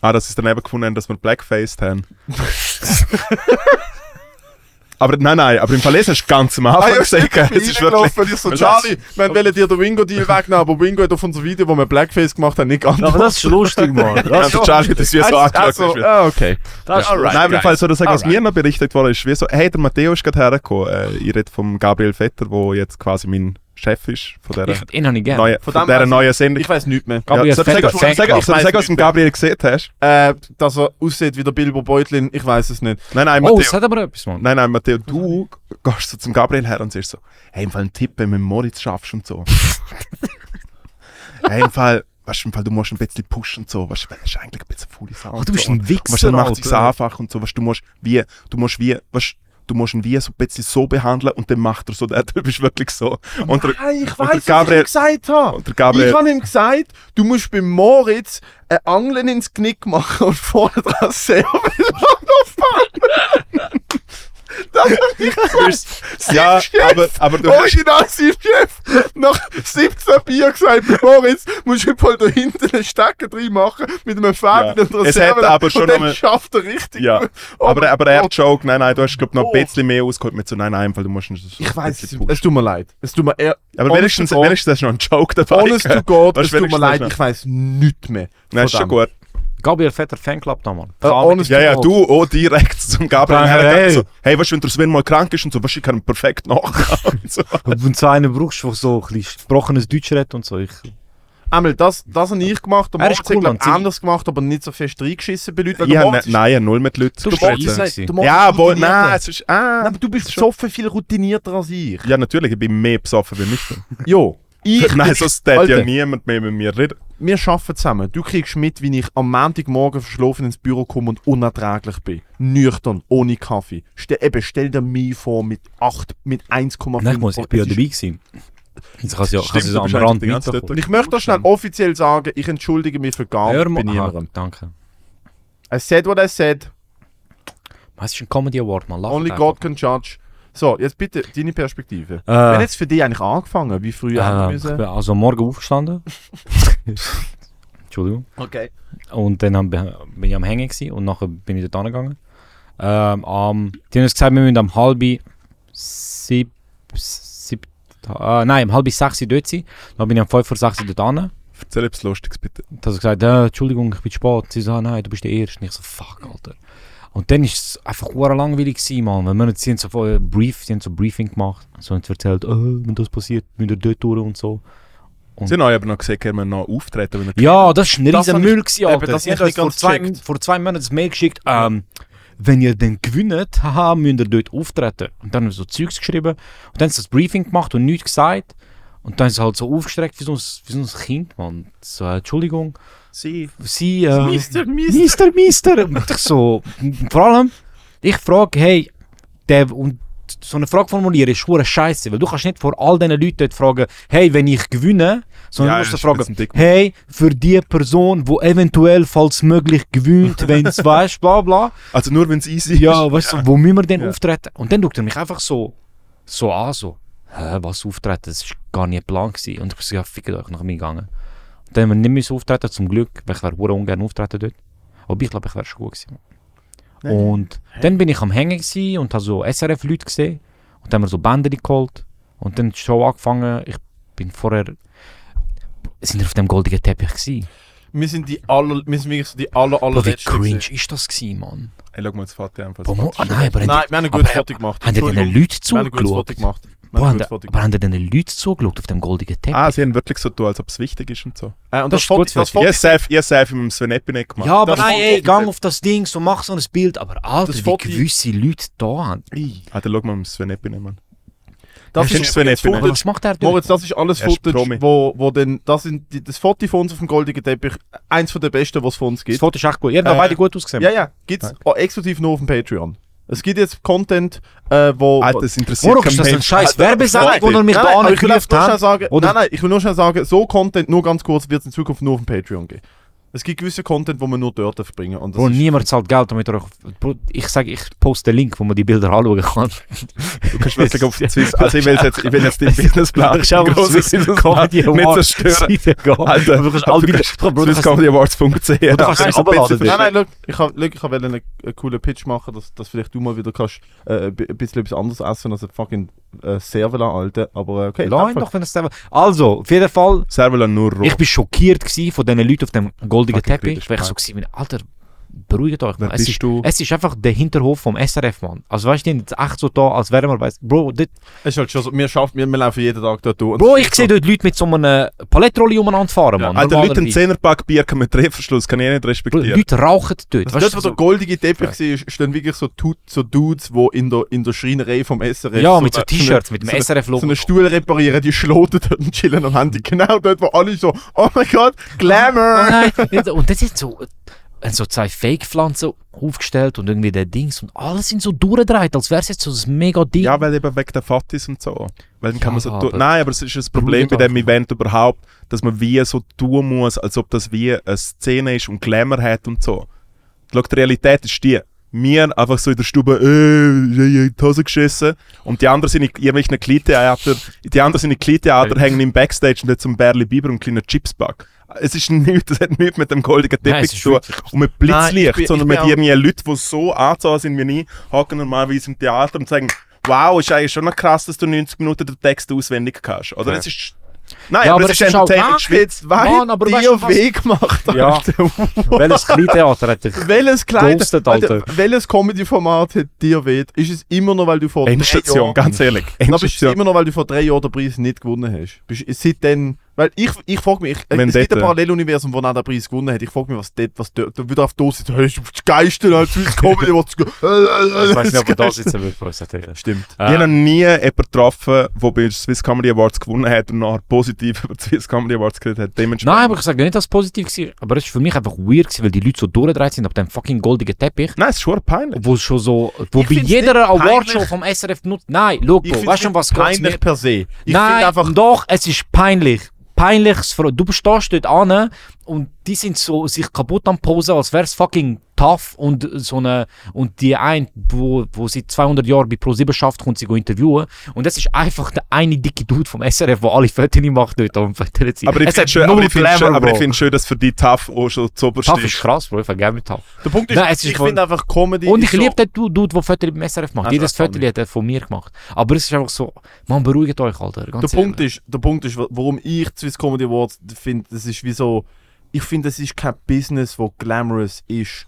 Ah, sie es dann eben gefunden dass wir Blackface haben. aber nein, nein, aber im Fall das hast du ganz am Anfang gesagt. Ah, ich Es ist wirklich... ich so, Was? Charlie, wir wollen dir den Wingo-Deal wegnehmen, aber Wingo hat auf unser Video, wo wir Blackface gemacht haben, nicht Aber geantwortet. das ist lustig, Mann. Ja, Das, der Charlie hat das wie so angeschaut. Also, ah, okay. das ist Alright. Nein, aber im Fall so, dass was Alright. mir noch berichtet wurde, ist wie so, hey, der Matteo ist gerade hergekommen. Äh, ich rede vom Gabriel Vetter, der jetzt quasi mein Chef ist von dieser Ich, ihn habe ich neuen, Von von dem dieser neuen Sendung. Ich weiß nichts mehr. Gabriel ja, soll ich sagen, was du im Gabriel gesehen hast? Äh, dass er aussieht wie der Bilbo Beutlin, ich weiß es nicht. Nein, nein, Oh, Matteo. es hat aber etwas, Mann. Nein, nein, Matteo, du gehst so zum Gabriel her und sagst so, hey, im Fall ein Tipp, wenn du mit Moritz schaffst und so. hey, im Fall, weißt du, im Fall, du musst ein bisschen pushen und so, weißt du, weil das ist eigentlich ein bisschen faule Sau. Oh, und du bist so. ein Wichser, Weißt du, dann macht es einfach und so, weißt du, du musst wie, du musst wie, weißt du, musst ihn wie so ein bisschen so behandeln und dann macht er so, der Typ ist wirklich so. Und der, Nein, ich weiß, was Gabriel- ich ihm gesagt habe. Gabriel, Ich habe ihm gesagt, du musst beim Moritz ein Angeln ins Knick machen und vorne dran sehr viel fahren. Das gesagt. ja, aber, aber du hast, Original Chef nach 17 Bier gesagt, Moritz, musst du voll da hinten einen Stecker drin machen mit einem Faden Ja. und einer Es hat aber schon einmal- schafft er richtig. ja, gut. Oh aber, aber er Gott. Joke, nein, nein, du hast, glaub noch Oh. ein bisschen mehr ausgeholt mit so, nein, nein, Fall, du musst ihn so Ich weiß, es, tut mir leid. Es tut mir eher, Aber wenigstens, wenigstens hast du noch einen Joke dabei. honest to. God, es tut mir leid, ich weiß nichts mehr. Nein, ist schon gut. Gabriel Vetter Fanclub da, Mann. Äh, Ja, ja, God. du auch direkt zum Gabriel hergegangen, hey. so, hey, weißt du, wenn der Sven mal krank ist und so, weißt du, ich kann ihn perfekt nachgehen. und so. Und wenn du so einen brauchst, der so ein bisschen gebrochenes Deutsch redet und so. Ich, Einmal, das, das habe ich gemacht. Der ist Moritz cool, hat, anders gemacht, aber nicht so fest reingeschissen bei Leuten. Moritz ne, nein, null mit Leuten Du gesprochen. Moritz Ja, routinierter. nein, es ist, ah. Nein, aber du bist besoffen viel routinierter als ich. Ja, natürlich, ich bin mehr besoffen wie mich. Jo. Ich, Nein, sonst hätte ja niemand mehr mit mir reden. Wir arbeiten zusammen. Du kriegst mit, wie ich am Montagmorgen verschlafen ins Büro komme und unerträglich bin. Nüchtern, ohne Kaffee. Ste eben, stell dir mich vor mit 8, mit 1,5. nein, ich, muss, ich bin ja dabei gewesen. Jetzt kann sie ja, kann Stimmt, am Rand mitbekommen. Ich möchte das schnell offiziell sagen, ich entschuldige mich für gar Hör bei mal. Aha, niemandem. danke. I said what I said. Was ist ein Comedy Award, man? Lach Only einfach. God can judge. So, jetzt bitte deine Perspektive. Äh, Wer hat jetzt für dich eigentlich angefangen? Wie früh haben wir äh, ich müssen? bin also morgen aufgestanden. Entschuldigung. Okay. Und dann hab- bin ich am Hängen gewesen und nachher bin ich dort angegangen. Ähm, am, die haben uns gesagt, wir müssen am halb sieb, sieb, äh, nein, um halb sechs dort sein. Dann bin ich um fünf vor sechs dort an. Erzähl etwas Lustiges, bitte. Dann hat er gesagt, äh, Entschuldigung, ich bin spät. Sie ah, nein, du bist der Erste. Und ich so, fuck, Alter. Und dann war es einfach langweilig gewesen, Mann. Wenn wir sie haben so Brief, sie haben so ein Briefing gemacht. So haben erzählt, äh, wenn das passiert, müsst ihr dort durch und so. Sie haben aber noch gesagt, wir noch auftreten, wenn Ja, das war ein Das riesen ich- Müll, gewesen, eben, Alter. das hab haben ich nicht vor zwei, vor zwei Monaten ein Mail geschickt, ähm, wenn ihr dann gewinnt, haha, müsst ihr dort auftreten. Und dann haben wir so Zeugs geschrieben. Und dann haben sie das Briefing gemacht und nichts gesagt. Und dann ist sie halt so aufgestreckt wie so ein, wie so ein Kind, man. So, äh, Entschuldigung, Sie. sie, äh, Mister, Mister. Mister, Mister. Und ich so, vor allem, ich frage, hey, der, und so eine Frage formulieren ist schwere Scheiße, weil du kannst nicht vor all diesen Leuten dort fragen, hey, wenn ich gewinne, sondern Ja, du musst fragen, Dick- hey, für die Person, die eventuell, falls möglich, gewinnt, wenn es weißt, bla bla. Also nur wenn es easy Ja, ist. weißt du, wo müssen wir denn Ja. auftreten? Und dann schaut er mich einfach so, so an, so, hä, was auftreten, das war gar nicht gewesen. Und ich bin so, ja, fickt euch, nach mir gegangen. Dann haben wir nicht müssen auftreten, zum Glück, weil ich wäre ungern auftreten dort. Aber ich glaube, ich wäre schon gut gewesen. Und dann bin ich am Hängen gewesen und habe so SRF-Leute gesehen. Und dann haben wir so Bänder geholt. Und dann hat die Show angefangen. Ich bin vorher... Sind wir auf dem goldigen Teppich gewesen? Wir sind die aller, wir sind wirklich so die aller, Bro, wie allerletzten. cringe ist das gewesen, Mann? Hey, schau mal, das Foto einfach. Boah, ah, nein, aber Nein, wir haben ein gutes Foto gemacht. haben die den. Leuten Wir haben ein gutes Foto zugeschaut? gemacht. Boah, haben da- Foto aber haben da den Leute zugeschaut auf dem goldigen Teppich? Ah, sie haben wirklich so tun, als ob es wichtig ist und so. Äh, und Das das, ist Foto, gut das für Foto, habe safe mit dem Sven Epinek gemacht. ja, aber das nein, Foto- ey, gang auf das Ding, so mach so ein Bild. Aber Alter, Das wie Foto- gewisse Leute da haben. Ah, dann schau mal mit dem Sven Epinek, Mann. das du ist Epinek? Aber Footage- was macht er dort? Moritz, das ist alles ist Footage, wo, wo denn, das sind die, das Foto von uns auf dem goldigen Teppich, eins von den besten, was es von uns Das gibt. Foto ist echt gut. Ihr habt Äh, beide gut ausgesehen. Ja, ja, gibt's auch exklusiv nur auf dem Patreon. Es gibt jetzt Content, äh, wo... Alter, das interessiert Warum ist das ein scheiß Freunde. wo er mich nein, da nein, ich will nur schnell sagen, nein, nein, ich will nur schnell sagen, so Content, nur ganz kurz, wird es in Zukunft nur auf dem Patreon geben. Es gibt gewisse Content, wo man nur dort verbringen und das Bro, niemand zahlt Geld, damit euch... Bro, ich sage, ich poste den Link, wo man die Bilder anschauen kann. Du kannst wirklich auf Swiss. Also, ich will jetzt, ich will jetzt den Businessplan. Ich grossen Swiss Comedy nicht Awards zerstören. Alter, du kannst all die... kannst Bro, du kannst- SwissComedyAwards.ch. du kannst es verstehen. Nein, nein, look, ich habe ich hab einen, einen coolen Pitch machen, dass, dass vielleicht du mal wieder kannst, äh, ein bisschen etwas anderes essen als ein fucking äh, Servela, Alter. Aber äh, okay. Lass ihn doch, wenn es selber... Also, auf jeden Fall... Servola nur roh. Ich bin schockiert gewesen von diesen Leuten auf dem goldenen Fucking Teppich. Weil ich Mann. so gewesen bin, Alter, beruhigt euch. Wer. Es bist ist, du? es ist einfach der Hinterhof vom SRF, Mann. Also weißt du, sind echt so da, als wären wir, weißt Bro, dort, Es ist halt schon so, wir, schaffen, wir, wir laufen jeden Tag dort durch. Bro, ich sehe so- dort Leute mit so einem Palettrolli umeinander fahren, Mann. Alter, Leute, ein normalerweise. 10er-Pack Bier mit Drehverschluss, kann ich nicht Bro, respektieren. Leute rauchen dort. Also weißt dort, wo so, der goldige Teppich war, stehen wirklich so, Tut, so Dudes, die in der, in der Schreinerei vom SRF ja, mit so T-Shirts, mit dem so SRF-Logo. so einen Stuhl reparieren, die schloten dort und chillen am Handy. Genau dort, wo alle so, oh mein Gott, Glamour! Oh nein, und das ist so, äh, so zwei Fake-Pflanzen aufgestellt und irgendwie der Dings und alles sind so durchgedreht, als wäre es jetzt so ein mega Ding. Ja, weil eben wegen der Fatis und so. Weil dann kann Ja, man so aber-. Nein, aber es ist ein Problem bei dem Event überhaupt, dass man wie so tun muss, als ob das wie eine Szene ist und Glamour hat und so. Schau, die Realität ist die. Wir einfach so in der Stube, äh, ich hab in die Hose geschissen. Und die anderen sind in irgendwelchen Kleintheater, die anderen sind in Kleintheater, hängen im Backstage und haben zum Berli Biber und einen kleinen Chipsback. Es ist nichts, das hat nichts mit dem goldigen Nein, Teppich es zu tun. Und mit Nein, ich Blitzlicht, bin- ich sondern bin mit irgendwie Leuten, die so angezogen sind wie ich, hocken normalerweise im Theater und sagen, wow, ist eigentlich schon noch krass, dass du 90 Minuten den Text auswendig kannst. Oder Ja. es ist... Nein, Ja, aber, aber es es ist Entertainment. Ach, jetzt Mann, weißt dir du was? Weg gemacht, Ja. Alter. Welches Kleintheater hat dich Welches ghostet, Alter, welches Comedy-Format hat dir weh? Ist es immer noch, weil du vor drei Endstation, Jahren... ganz ehrlich. Na, bist du Endstation. immer noch, weil du vor drei Jahren den Preis nicht gewonnen hast? Bist du seitdem... Weil ich, ich frage mich, ich, es gibt ein Paralleluniversum, wo auch den Preis gewonnen hat. Ich frage mich, was dort, was dort, da wieder auf die Dose, hey, das Geiste als Swiss Comedy, was du... Ich weiß nicht, ob er da sitzen will, Bro, sagt er. Stimmt. Ich habe noch nie jemanden getroffen, der bei den Swiss Comedy Awards gewonnen hat und nachher positiv über die Swiss Comedy Awards geredet hat. Dementsprechend. Nein, aber ich sage nicht, dass es positiv war. Aber es war für mich einfach weird, gewesen, weil die Leute so durchgedreht sind auf dem fucking goldigen Teppich. Nein, es ist schon peinlich. Wo schon so, wo Ich bei find's jeder nicht Awardshow peinlich. vom SRF benutzt. Nein, schau, Ich Bro, find's weißt du, um nicht was geht's peinlich mir? per se. Ich finde Nein, einfach... doch, es ist peinlich. Peinliches Du stehst dort an und die sind so sich kaputt am Posen, als wäre es fucking tough und so eine und die ein, wo, wo seit 200 Jahren bei Pro7 schafft, kommt sie go interviewen und das ist einfach der eine dicke Dude vom SRF, der alle Fotos macht dort am sind. Aber ich finde schön, aber ich find schön, aber ich find schön, dass für die Tough auch schon zu oberst Tough ist ist. krass, Bro, ich vergebe mit Tough. Der Punkt ist, Nein, ist ich finde einfach Comedy... Und ist ich so- liebe den Du- Dude, der Fotos beim SRF macht. Das Jedes ist Foto hat er von mir gemacht. Aber es ist einfach so, man beruhigt euch, Alter. Der Punkt, ist, der Punkt ist, wa- warum ich Swiss Comedy Awards finde, das ist wie so, ich finde, das ist kein Business, wo glamorous ist.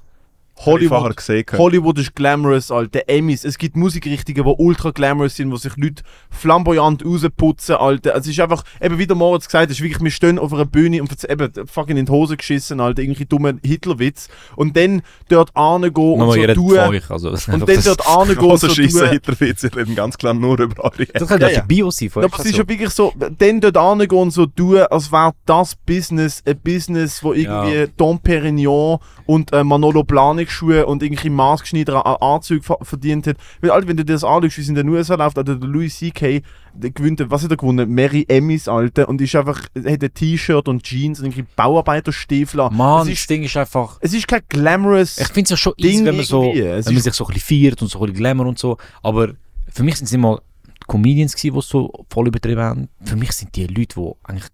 Hollywood, gesehen. Hollywood ist glamorous, Alter. Emmys. Es gibt Musikrichtungen, die ultra glamorous sind, wo sich Leute flamboyant rausputzen, Alter. Es ist einfach, eben wie der Moritz gesagt hat, es ist wirklich, wir stehen auf einer Bühne und eben fucking in die Hose geschissen, Alter. Irgendwie dummer Hitlerwitz. Und dann dort angehen und so tun. euch, also, Und dann dort angehen und Hose so tun. Hitlerwitz, ich rede ganz klar nur über eure Das könnte Ja, ja, Bio sein von Ja, aber es ist ja wirklich so, dann dort angehen und so tun, als wäre das Business ein Business, wo irgendwie Ja. Dom Perignon und äh, Manolo Blahnik Schuhe und irgendwie maßgeschneiderte A- Anzüge ver- verdient hat. Weil, Alter, wenn du dir das anschaust, wie es in den USA läuft, Alter, der Louis C.K., gewinnt, was hat er gewonnen? Mary Emmys, Alter, und ist einfach, hat ein T-Shirt und Jeans und irgendwie Bauarbeiterstiefel. an. Mann, es das ist, Ding ist einfach. es ist kein glamorous Ich finde es ja schon Ding easy, wenn man, so, irgendwie. wenn man ist- sich so ein bisschen feiert und so ein bisschen Glamour und so. Aber für mich sind es immer Comedians, gewesen, die es so voll übertrieben haben. Für mich sind die Leute, die eigentlich.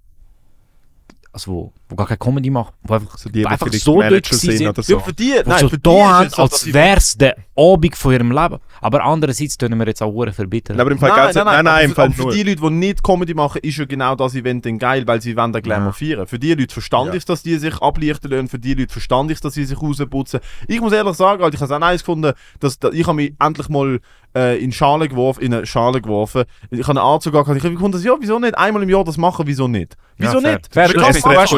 Also, wo, wo gar keine Comedy machen. Die einfach, So die, einfach so gewesen sind sind. oder ja, für die, nein, so für die da haben, als es der Abend von ihrem Leben. Aber andererseits tun wir jetzt auch Uhren verbittern. Nein, aber im Fall Nein, nein, nein, nein, nein, im Fall für, die Leute, die nicht Comedy machen, ist ja genau das Event dann geil, weil sie wollen den Glamour Ja. feiern. Für die Leute verstand Ja. ich dass die sich ablichten lassen, für die Leute verstand ich dass sie sich rausputzen. Ich muss ehrlich sagen, Alter, ich habe es auch nice gefunden, dass, ich habe mich endlich mal äh, in Schale geworfen, in eine Schale geworfen. Ich habe einen Anzug gehabt, ich habe gefunden, ja, wieso nicht einmal im Jahr das machen, wieso nicht? Wieso Ja, fair. nicht? Fair, mich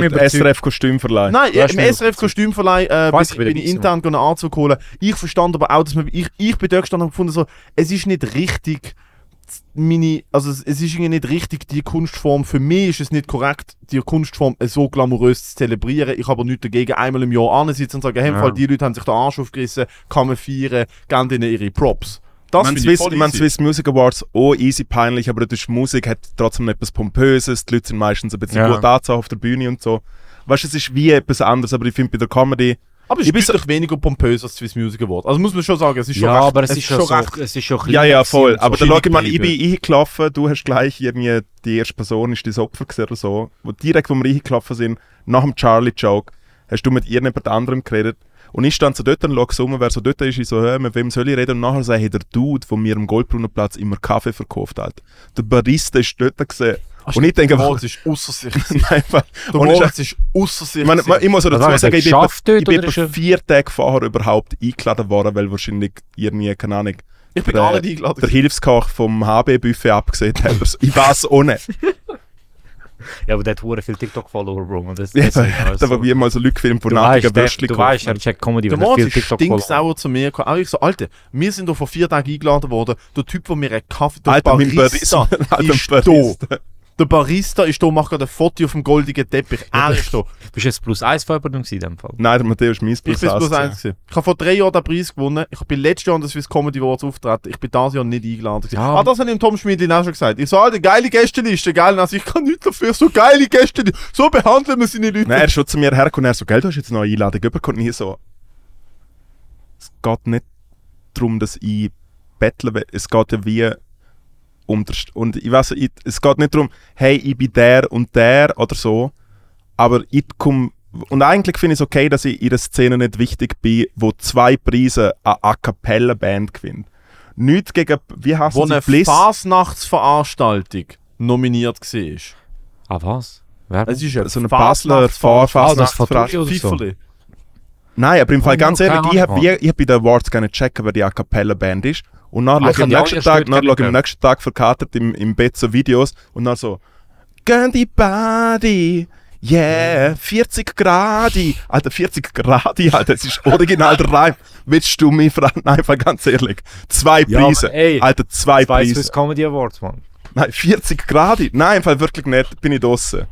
überzeugt. SRF-Kostümverleih. Nein, Du hast im mich SRF-Kostümverleih äh, bin, ich, intern einen Anzug holen. Ich verstand aber auch, dass man, ich, ich bin dort gestanden gefunden, so, es ist nicht richtig, meine, also es, es ist irgendwie nicht richtig, die Kunstform, für mich ist es nicht korrekt, die Kunstform so glamourös zu zelebrieren. Ich habe aber nichts dagegen, einmal im Jahr ansitzen und sagen, hey, Ja. Fall, die Leute haben sich den Arsch aufgerissen, kann man feiern, geben denen ihre Props. Das Man Swiss, man. Swiss Music Awards auch easy peinlich, aber die Musik hat trotzdem etwas Pompöses. Die Leute sind meistens ein bisschen Ja. gut angezogen auf der Bühne und so. Weißt du, es ist wie etwas anderes, aber ich finde bei der Comedy. Aber es ich bin ist deutlich weniger pompös als Swiss Music Award. Also muss man schon sagen, es ist schon ja, recht, aber es ist schon so, recht es ist schon Ja, ja, voll. So Aber dann schau ich mal, ich bin eingelaufen, du hast gleich irgendwie die erste Person ist dein Opfer gewesen oder so. Wo direkt, wo wir eingelaufen sind, nach dem Charlie-Joke, hast du mit irgendjemand anderem geredet. Und ich stand so dort und schaue so um, wer so dort ist, ich so, hör, mit wem soll ich reden? Und nachher sage ich, der Dude von mir am Goldbrunnenplatz immer Kaffee verkauft hat. Der Barista ist dort gesehen. Und ich denke der einfach, Moritz ist ausser sich. nein, weil- Der Moritz ist ausser sich. ich, meine, ich muss dazu er sagen, ich bin, ich bin etwa er- vier Tage vorher überhaupt eingeladen worden, weil wahrscheinlich irgendwie, keine Ahnung, ich bin der- gar nicht eingeladen. der Hilfskoch vom HB-Buffet abgesehen hat. Also, ich weiß auch nicht. Ja, aber der hat hure viel TikTok-Follower, Bro. Und das, Ja, das, da war wie mal so Leute gefilmt, weißt, der, Würstchen du weißt, er haben. checkt Comedy, Der wenn er viel TikTok-Follower stinksauer zu mir gekommen. Auch ich so, Alter, wir sind doch vor vier Tagen eingeladen worden. Der Typ, der mir einen Kaffee... Der Alter, mein Barista Barista. Alter, ist Barista. da. Der Barista ist da, macht gerade ein Foto auf dem goldigen Teppich. Er ist da. Bist du jetzt plus 1 Vorbereitung in dem Fall? Nein, der Matthäus ist mein Ich bin Plus plus eins eins gewesen. Ich habe vor drei Jahren den Preis gewonnen. Ich bin letztes Jahr an der Swiss Comedy Awards auftreten. Ich bin dieses Jahr nicht eingeladen. Ja. Ah, das habe ich dem Tom Schmidlin auch schon gesagt. Ich so, Alter, geile Gästeliste, geil. Also ich kann nichts dafür. So geile Gästeliste. So behandeln wir seine Leute. Nein, er ist schon zu mir hergekommen und er so, gell, du hast jetzt noch eine Einladung bekommen. Und ich so, es geht nicht darum, dass ich bettle will. Es geht ja wie um der, St- und ich weiß, ich, es geht nicht darum, hey, ich bin der und der oder so, aber ich komme, und eigentlich finde ich es okay, dass ich in der Szene nicht wichtig bin, wo zwei Preise eine A Cappella Band gewinnt. Nichts gegen, wie heißt wo sie, eine Bliss? Fasnachtsveranstaltung nominiert war. Ah, was? Wer? Es ist eine so eine Basler Fasnachtsveranstaltung. Ah. Nein, aber im Fall Oh, ganz ehrlich, ich habe hab bei den Awards gerne checken, wer die A Cappella Band ist. Und dann Ah, schaue ich am nächsten Tag, dann schaue am nächsten Tag verkatert im, im Bett so Videos und dann so Gehen die Body, yeah, 40 Grad, Alter, 40 Grad, Alter, das ist original der Reim. Willst du mich fragen? Nein, einfach ganz ehrlich. Zwei Ja, Preise, aber ey, Alter, zwei Preise. Swiss Comedy Awards, Mann. Nein, 40 Grad? Nein, im Fall wirklich nicht, bin ich draußen.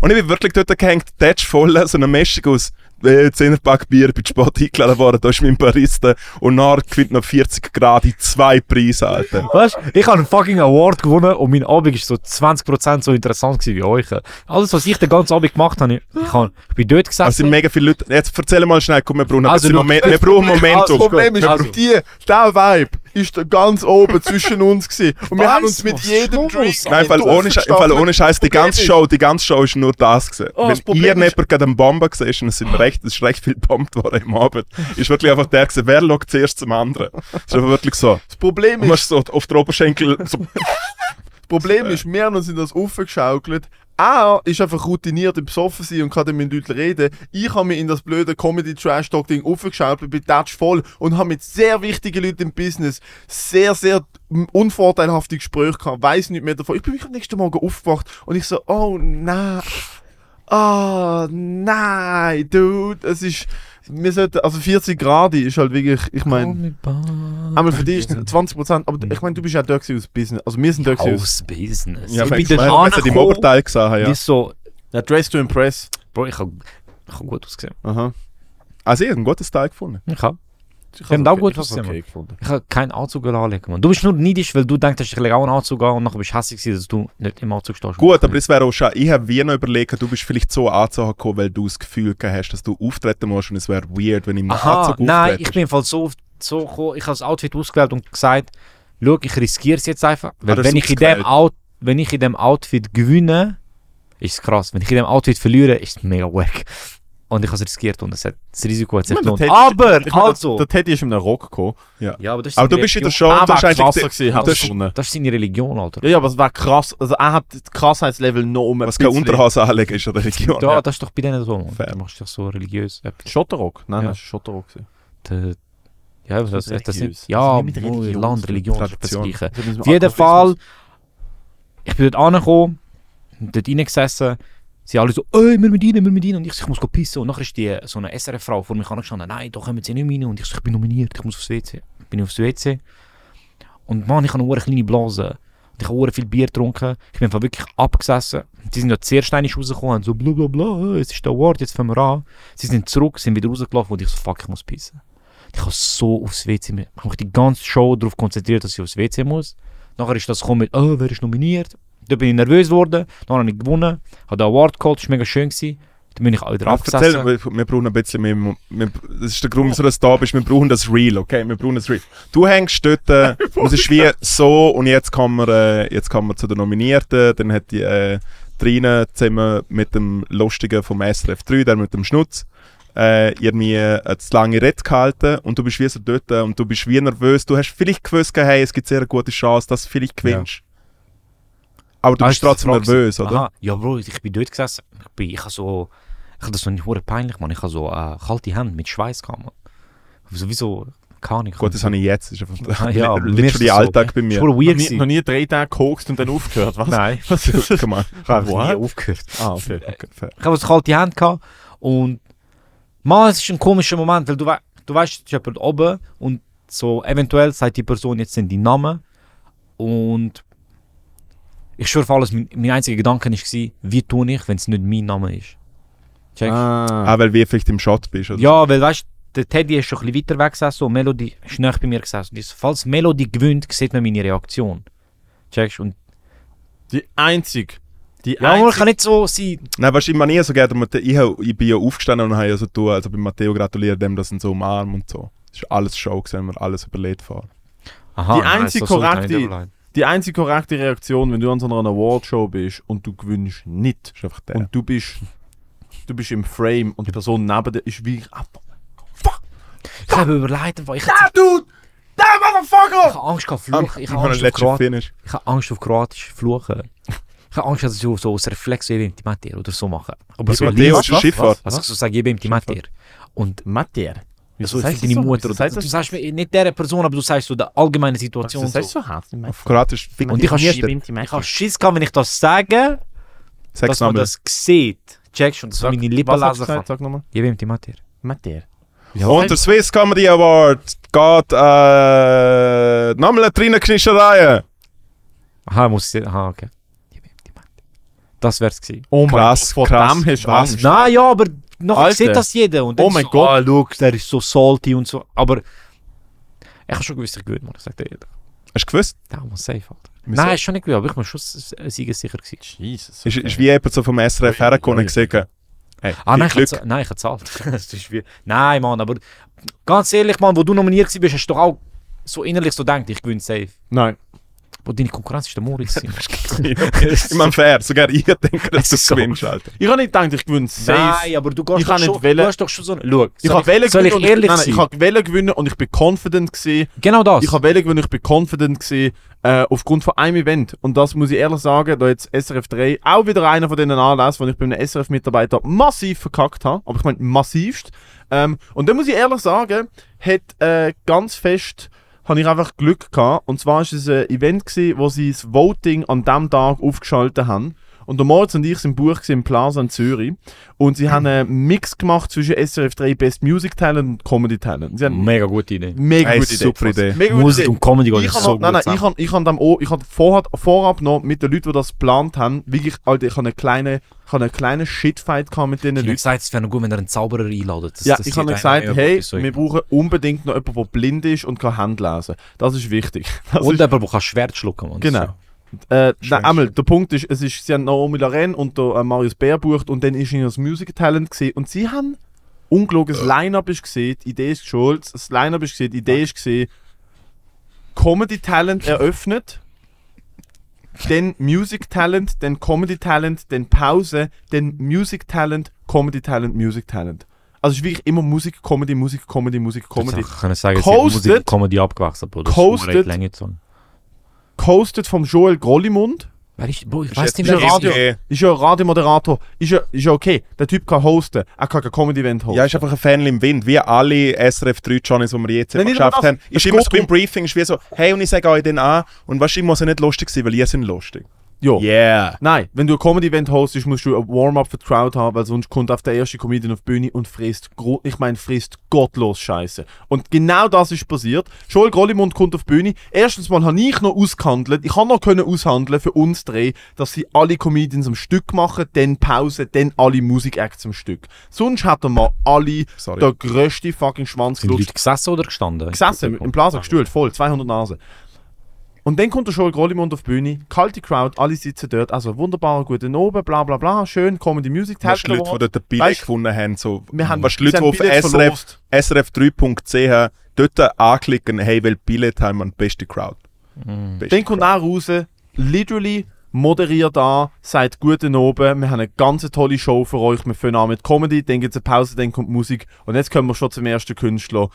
Und ich bin wirklich dort gehängt, Tatsch voll, so eine Mischung aus äh, 10 Pack Bier, bin Sport eingeladen worden, da ist mein Barista und dann gewinnt noch 40 Grad in zwei Preise, Alter. Weißt du, ich habe einen fucking Award gewonnen und mein Abend war so 20% so interessant wie euch. Alles, was ich den ganzen Abend gemacht habe, ich, ich, habe, ich bin dort Es sind gesessen. mega viele Leute. Jetzt erzähl mal schnell, komm, wir brauchen, ein Also, Moment, das wir brauchen Das Momentum. Problem ist, Also. die, der Vibe ist da ganz oben zwischen uns gewesen. Und wir haben uns mit jedem. Drink... Nein, im Fall, ohne, Sche- im Fall ohne Scheiß, die ganze Show, die ganze Show ist nur das gewesen. Oh, das Wenn Problem ihr jemand gerade am Bomben gesehen und es sind recht, es ist recht viel gebombt worden im Abend, ist wirklich einfach der gewesen, wer schaut zuerst zum anderen. Es ist einfach wirklich so. Das Problem ist, ist so auf der Oberschenkel so, das Problem ist, wir haben uns in das aufgeschaukelt. Er ist einfach routiniert im Besoffen sein und kann dann mit Leuten reden. Ich habe mich in das blöde Comedy-Trash-Talk-Ding aufgeschaukelt, bin touch voll und habe mit sehr wichtigen Leuten im Business sehr, sehr unvorteilhafte Gespräche gehabt. Weiß nicht mehr davon. Ich bin mich am nächsten Morgen aufgewacht und ich so, oh nein. Oh nein, dude. Es ist. Wir sollten, also 40 Grad ist halt wirklich, ich meine, einmal für dich ist 20%, aber ich meine, du bist ja dort aus Business. Also wir sind dort aus. Aus Business. ja, ich bin meine, die im angekommen, Oberteil gesehen ja. wie so... Ja, Dress to Impress. Bro, ich habe ich hab gut ausgesehen. Aha. Also ich habe einen guten Style gefunden. Ich habe Ich finde auch gut ausgesehen, okay gefunden. ich hab keinen Anzug anlegen, Mann. Du bist nur neidisch, weil du denkst, ich lege auch einen Anzug an und nachher bist du hässlich gewesen, dass du nicht im Anzug stehst. Gut, aber es wäre auch schade. Ich habe wie noch überlegt, du bist vielleicht so angezogen gekommen, weil du das Gefühl gehabt hast, dass du auftreten musst und es wäre weird, wenn ich im Aha, Anzug nein, auftrete. ich bin Fall so, so gekommen, ich habe das Outfit ausgewählt und gesagt, schau, ich riskiere es jetzt einfach. Weil Ah, wenn ich, in dem. Out, wenn ich in dem Outfit gewinne, ist es krass. Wenn ich in dem Outfit verliere, ist es mega wack. Und ich habe es riskiert und es hat, das Risiko hat sich gelohnt. der Aber, Ich also... Der Teddy ist in einem Rock gekommen. Ja, aber das ist Aber du bist in der Religion. Show Er und du hast wäre eigentlich... krasser gewesen, das ist-. Das ist seine Religion, Alter. Ja, ja, aber es wäre krass. Also er hat das Krassheitslevel noch um ein Was kein Unterhose anlegen ist eine Religion. Ja, Ja. das ist doch bei denen so. Fair. Du machst dich so religiös. Schotterrock? Nein, Ja. das war Schotterrock. Der- Ja, das, das, nicht das religiös. sind, ja, Das ist Religion Land, Religion, das Tradition. ist das Gleiche. Das ist Auf jeden. Fall, ich bin dort angekommen, dort reingesessen, sie alle so, ey, wir mit rein, wir mit rein, und ich, ich muss pissen. Und nachher ist die, so eine SRF-Frau vor mich angestanden, nein, da kommen sie nicht rein. Und ich ich bin nominiert, ich muss aufs WC. Bin aufs WC. Und Mann, ich habe eine kleine Blase. Und ich habe viel Bier getrunken. Ich bin einfach wirklich abgesessen. Die sind ja zuerst einig rausgekommen so bla bla bla, es ist der Award, jetzt fangen wir an. Sie sind zurück, sind wieder rausgelaufen und ich so, fuck, ich muss pissen. Ich habe so aufs WC, ich habe mich die ganze Show darauf konzentriert, dass ich aufs WC muss. Nachher ist das gekommen mit, oh, wer ist nominiert? Da bin ich nervös geworden, dann habe ich gewonnen, habe den Award geholt, das war mega schön. Gewesen. Dann bin ich auch wieder Ja, erzähl, abgesessen. wir, wir brauchen ein bisschen mehr. Wir, das ist der Grund, wieso du da bist. Wir brauchen das Real, okay? Wir brauchen das Real. Du hängst dort, äh, und es ist wie so, und jetzt kommen wir, äh, jetzt kommen wir zu den Nominierten. Dann hat die äh, Trine zusammen mit dem Lustigen vom SRF 3, der mit dem Schnutz, äh, irgendwie eine zu lange Rede gehalten. Und du bist wie so dort äh, und du bist wie nervös. Du hast vielleicht gewusst, hey, es gibt sehr eine gute Chance, dass du vielleicht gewinnst. Aber du Ah, bist trotzdem nervös, oder? Aha, ja Bro, ich bin dort gesessen. Ich, bin, ich habe so, ich habe das so nicht peinlich, man. Ich habe so äh, kalte Hände mit Schweiß gehabt, man. Sowieso, keine. Gut, das habe ich jetzt. Das ist einfach Ah, ja, literally das so. Alltag bei mir. ist hure Noch nie, gewesen. noch nie drei Tage gekokst und dann aufgehört, was? Nein, Was ist das? Ich habe nie What? aufgehört. Ah, okay. Okay, fair. Ich habe so kalte Hände gehabt und man, es ist ein komischer Moment, weil du, wei du weißt, es ist jemand oben und so eventuell sagt die Person jetzt sind die Namen und ich schwöre auf alles, mein, mein einziger Gedanke war, wie tue ich, wenn es nicht mein Name ist. Checkst? Ah. Ah, weil wir vielleicht im Shot bist, oder? Ja, weil weißt der Teddy ist schon ein bisschen weiter weg gesessen und Melody ist näher bei mir gesessen. Falls Melody gewinnt, sieht man meine Reaktion. Checkst? Und Die einzige. Die ja, einzige. kann nicht so sein. Nein, weißt du, ich meine nie so gerne, ich, ich bin ja aufgestanden und habe ja so tun, also bei Matteo gratuliert dem, dass ihn so umarmt und so. Das ist alles Show, gesehen, wir alles überlebt fahren. Aha, Die einzige korrekte-. Die einzige korrekte Reaktion, wenn du an so einer Awardshow bist und du gewinnst nicht ist einfach der. und du bist, du bist im Frame und die Person neben dir ist wie ah, Ich habe überlegt, einfach, ich, Damn, dude! Damn, ich motherfucker! habe Angst fluchen. Ich ich habe Angst, auf Kroat- Finish. ich habe Angst auf Kroatisch fluchen. Ich habe Angst, dass ich so, so aus Reflex eben im Timatir oder so mache. Aber so ein Schifffahrt. Was ich so sage, eben im Timatir. Und Matter. so ist deine Mutter. Oder, du sagst nicht der Person, aber du sagst so der allgemeine Situation. Das heißt So. so hart. Auf Kroatisch Und ich habe Schiss gehabt, wenn ich das sage, Sechs dass man das sieht. Checkst und dass man meine Lippen lesen kann. Sag nochmal. Eben im Timatir. Matter. Und der Swiss Comedy Award geht äh, nochmal eine Trinenknischerei. Aha, muss ich. Aha, okay. Das wär's gewesen. Oh mein Krass, Gott, krass. Angst. Nein, ja, aber noch Alter. sieht das jeder. Und dann Oh mein so, Gott. Ah, look, der ist so salty und so. Aber ich habe schon gewusst, ich gewinne, ich sag dir jeder. Hast du gewusst? Da muss safe, Alter. Wieso? Nein, ist schon nicht gewinnt, aber ich bin schon siegessicher gewesen. Jesus. Ist, ist wie jemand so vom SRF hergekommen und Ui, gesagt, hey, Ah, nein, ich Glück. habe nein, ich habe zahlt. das ist wie, nein, Mann, aber ganz ehrlich, Mann, wo du nominiert warst, hast du doch auch so innerlich so gedacht, ich gewinne safe. Nein. Wo deine Konkurrenz ist der Moritz. ich meine, fair. Sogar ich denke, dass du gewinnst, Alter. Ich habe nicht gedacht, ich gewinne safe. Nein, aber du gehst Ich doch schon, du hast doch schon so... Schau, Ich soll habe wählen soll ich ehrlich nein, nein, sein? ich habe wählen gewinnen und ich bin confident gewesen. genau das. Ich habe wählen gewinnen und ich bin confident gewesen, äh, aufgrund von einem Event. Und das muss ich ehrlich sagen, da jetzt SRF 3 auch wieder einer von diesen Anlässen, wo ich bei einem SRF-Mitarbeiter massiv verkackt habe. Aber ich meine massivst. Ähm, und dann muss ich ehrlich sagen, hat äh, ganz fest habe ich einfach Glück gehabt. Und zwar war es ein Event, gewesen, wo sie das Voting an diesem Tag aufgeschaltet haben. Und der Moritz und ich sind im Buch im Plaza in Zürich. Und sie haben einen Mix gemacht zwischen SRF 3 Best Music Talent und Comedy Talent. Mega gute Idee. mega Hey, gute Idee. super Idee. Mega Musik Idee. und Comedy gehen so noch, nein, nein, gut ich habe ich hab ich hab vorab, vorab noch mit den Leuten, die das geplant haben, wirklich, Alter, ich habe eine kleine, ich habe einen kleinen Shitfight gehabt mit diesen Ich habe Leuten. gesagt, es wäre noch gut, wenn er einen Zauberer einladet. Das- Ja, das ich habe gesagt, hey, gut wir brauchen unbedingt noch jemanden, der blind ist und kann Hand lesen. Das ist wichtig. Das Und ist, jemand, der kann Schwert schlucken kann. genau. Äh, nein, einmal, der Punkt ist, es ist, sie haben Naomi Loren und der, äh, Marius Bär bucht und dann ist ihnen das Music Talent gesehen und sie haben ungelogen, das Line-Up ist gesehen, die Idee ist geschult, das Line-Up ist gesehen, die Idee ist gesehen, Comedy Talent eröffnet, dann Music Talent, dann Comedy Talent, dann Pause, dann Music Talent, Comedy Talent, Music Talent. Also es ist wirklich immer Musik, Comedy, Musik, Comedy, Musik, Comedy. Ich kann sagen, Musik und Comedy abgewechselt, Bro. Das ist recht lange zu sagen. Gehostet vom Joel Grollimund. Wer ist, Bro, ich Ist weiß nicht, ein ist. Radio- eh- Ist ja ein Radiomoderator. Ist ja, ist ja okay. Der Typ kann hosten. Er kann kein Comedy-Event hosten. Ja, ist einfach ein Fan im Wind, wie alle SRF 3 Johnnies, die wir jetzt Nein, geschafft haben. Ist immer so beim Briefing, ist wie so, hey, und ich sage euch den an, und weißt du, ich muss ja nicht lustig sein, weil ihr sind lustig. Ja. Yeah. Nein, wenn du ein Comedy-Event hostest, musst du ein Warm-up für die Crowd haben, weil sonst kommt auf der erste Comedian auf die Bühne und frisst, ich meine, frisst gottlos Scheiße. Und genau das ist passiert. Joel Grollimund kommt auf die Bühne. Erstens mal habe ich noch ausgehandelt, ich habe noch können aushandeln für uns drei, dass sie alle Comedians am Stück machen, dann Pause, dann alle Musikacts am Stück. Sonst hätten wir alle Sorry. der grösste fucking Schwanz Sind die gelutscht. Leute gesessen oder gestanden? Gesessen, im Plaza gestuhlt, voll, 200 Nasen. Und dann kommt der Joel Grollimund auf die Bühne, kalte Crowd, alle sitzen dort, also wunderbar, guten Oben, bla bla bla, schön, Comedy Music Weißt du, Talent Leute, die dort den Billett Weißt- gewonnen haben, so, Wir haben- weißt du, Leute, die auf SRF, srf3.ch dort anklicken, hey, weil Billett haben wir? Die beste Crowd. Beste Dann kommt er raus, literally moderiert an, sagt guten Oben, wir haben eine ganz tolle Show für euch, wir fangen an mit Comedy, dann gibt es eine Pause, dann kommt Musik und jetzt kommen wir schon zum ersten Künstler.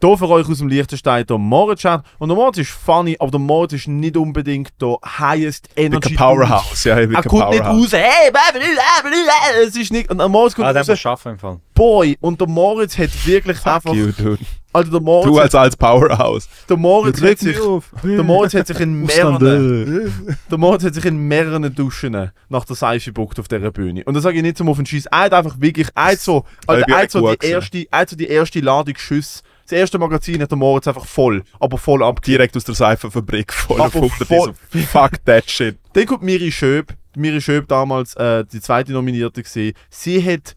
Hier für euch aus dem Liechtenstein, der Moritz Chat. Und der Moritz ist funny, aber der Moritz ist nicht unbedingt der highest energy. ein Powerhouse, ja, wie Er ein kommt nicht raus, hey, blablabla, es ist nicht. Und der Moritz kommt Ah, raus, muss schaffen im Fall. Boy. Und der Moritz hat wirklich einfach. Fuck you, dude. Also der Moritz, Du hat, als, als Powerhouse. der Moritz hat sich. Der Moritz hat sich in mehreren. Der Moritz hat sich in mehreren Duschen nach der Seife gebuckt auf dieser Bühne. Und das sage ich nicht zum auf den Scheiß. Er hat einfach wirklich, er hat so, wir er hat so die erste, er hat so die erste Ladung Schüsse. Das erste Magazin hat der Moritz einfach voll, aber voll ab. Direkt aus der Seifenfabrik, voll Aber auf 100. voll- fuck that shit. Dann kommt Miri Schöb. Miri Schöb damals äh, die zweite Nominierte gesehen. Sie hat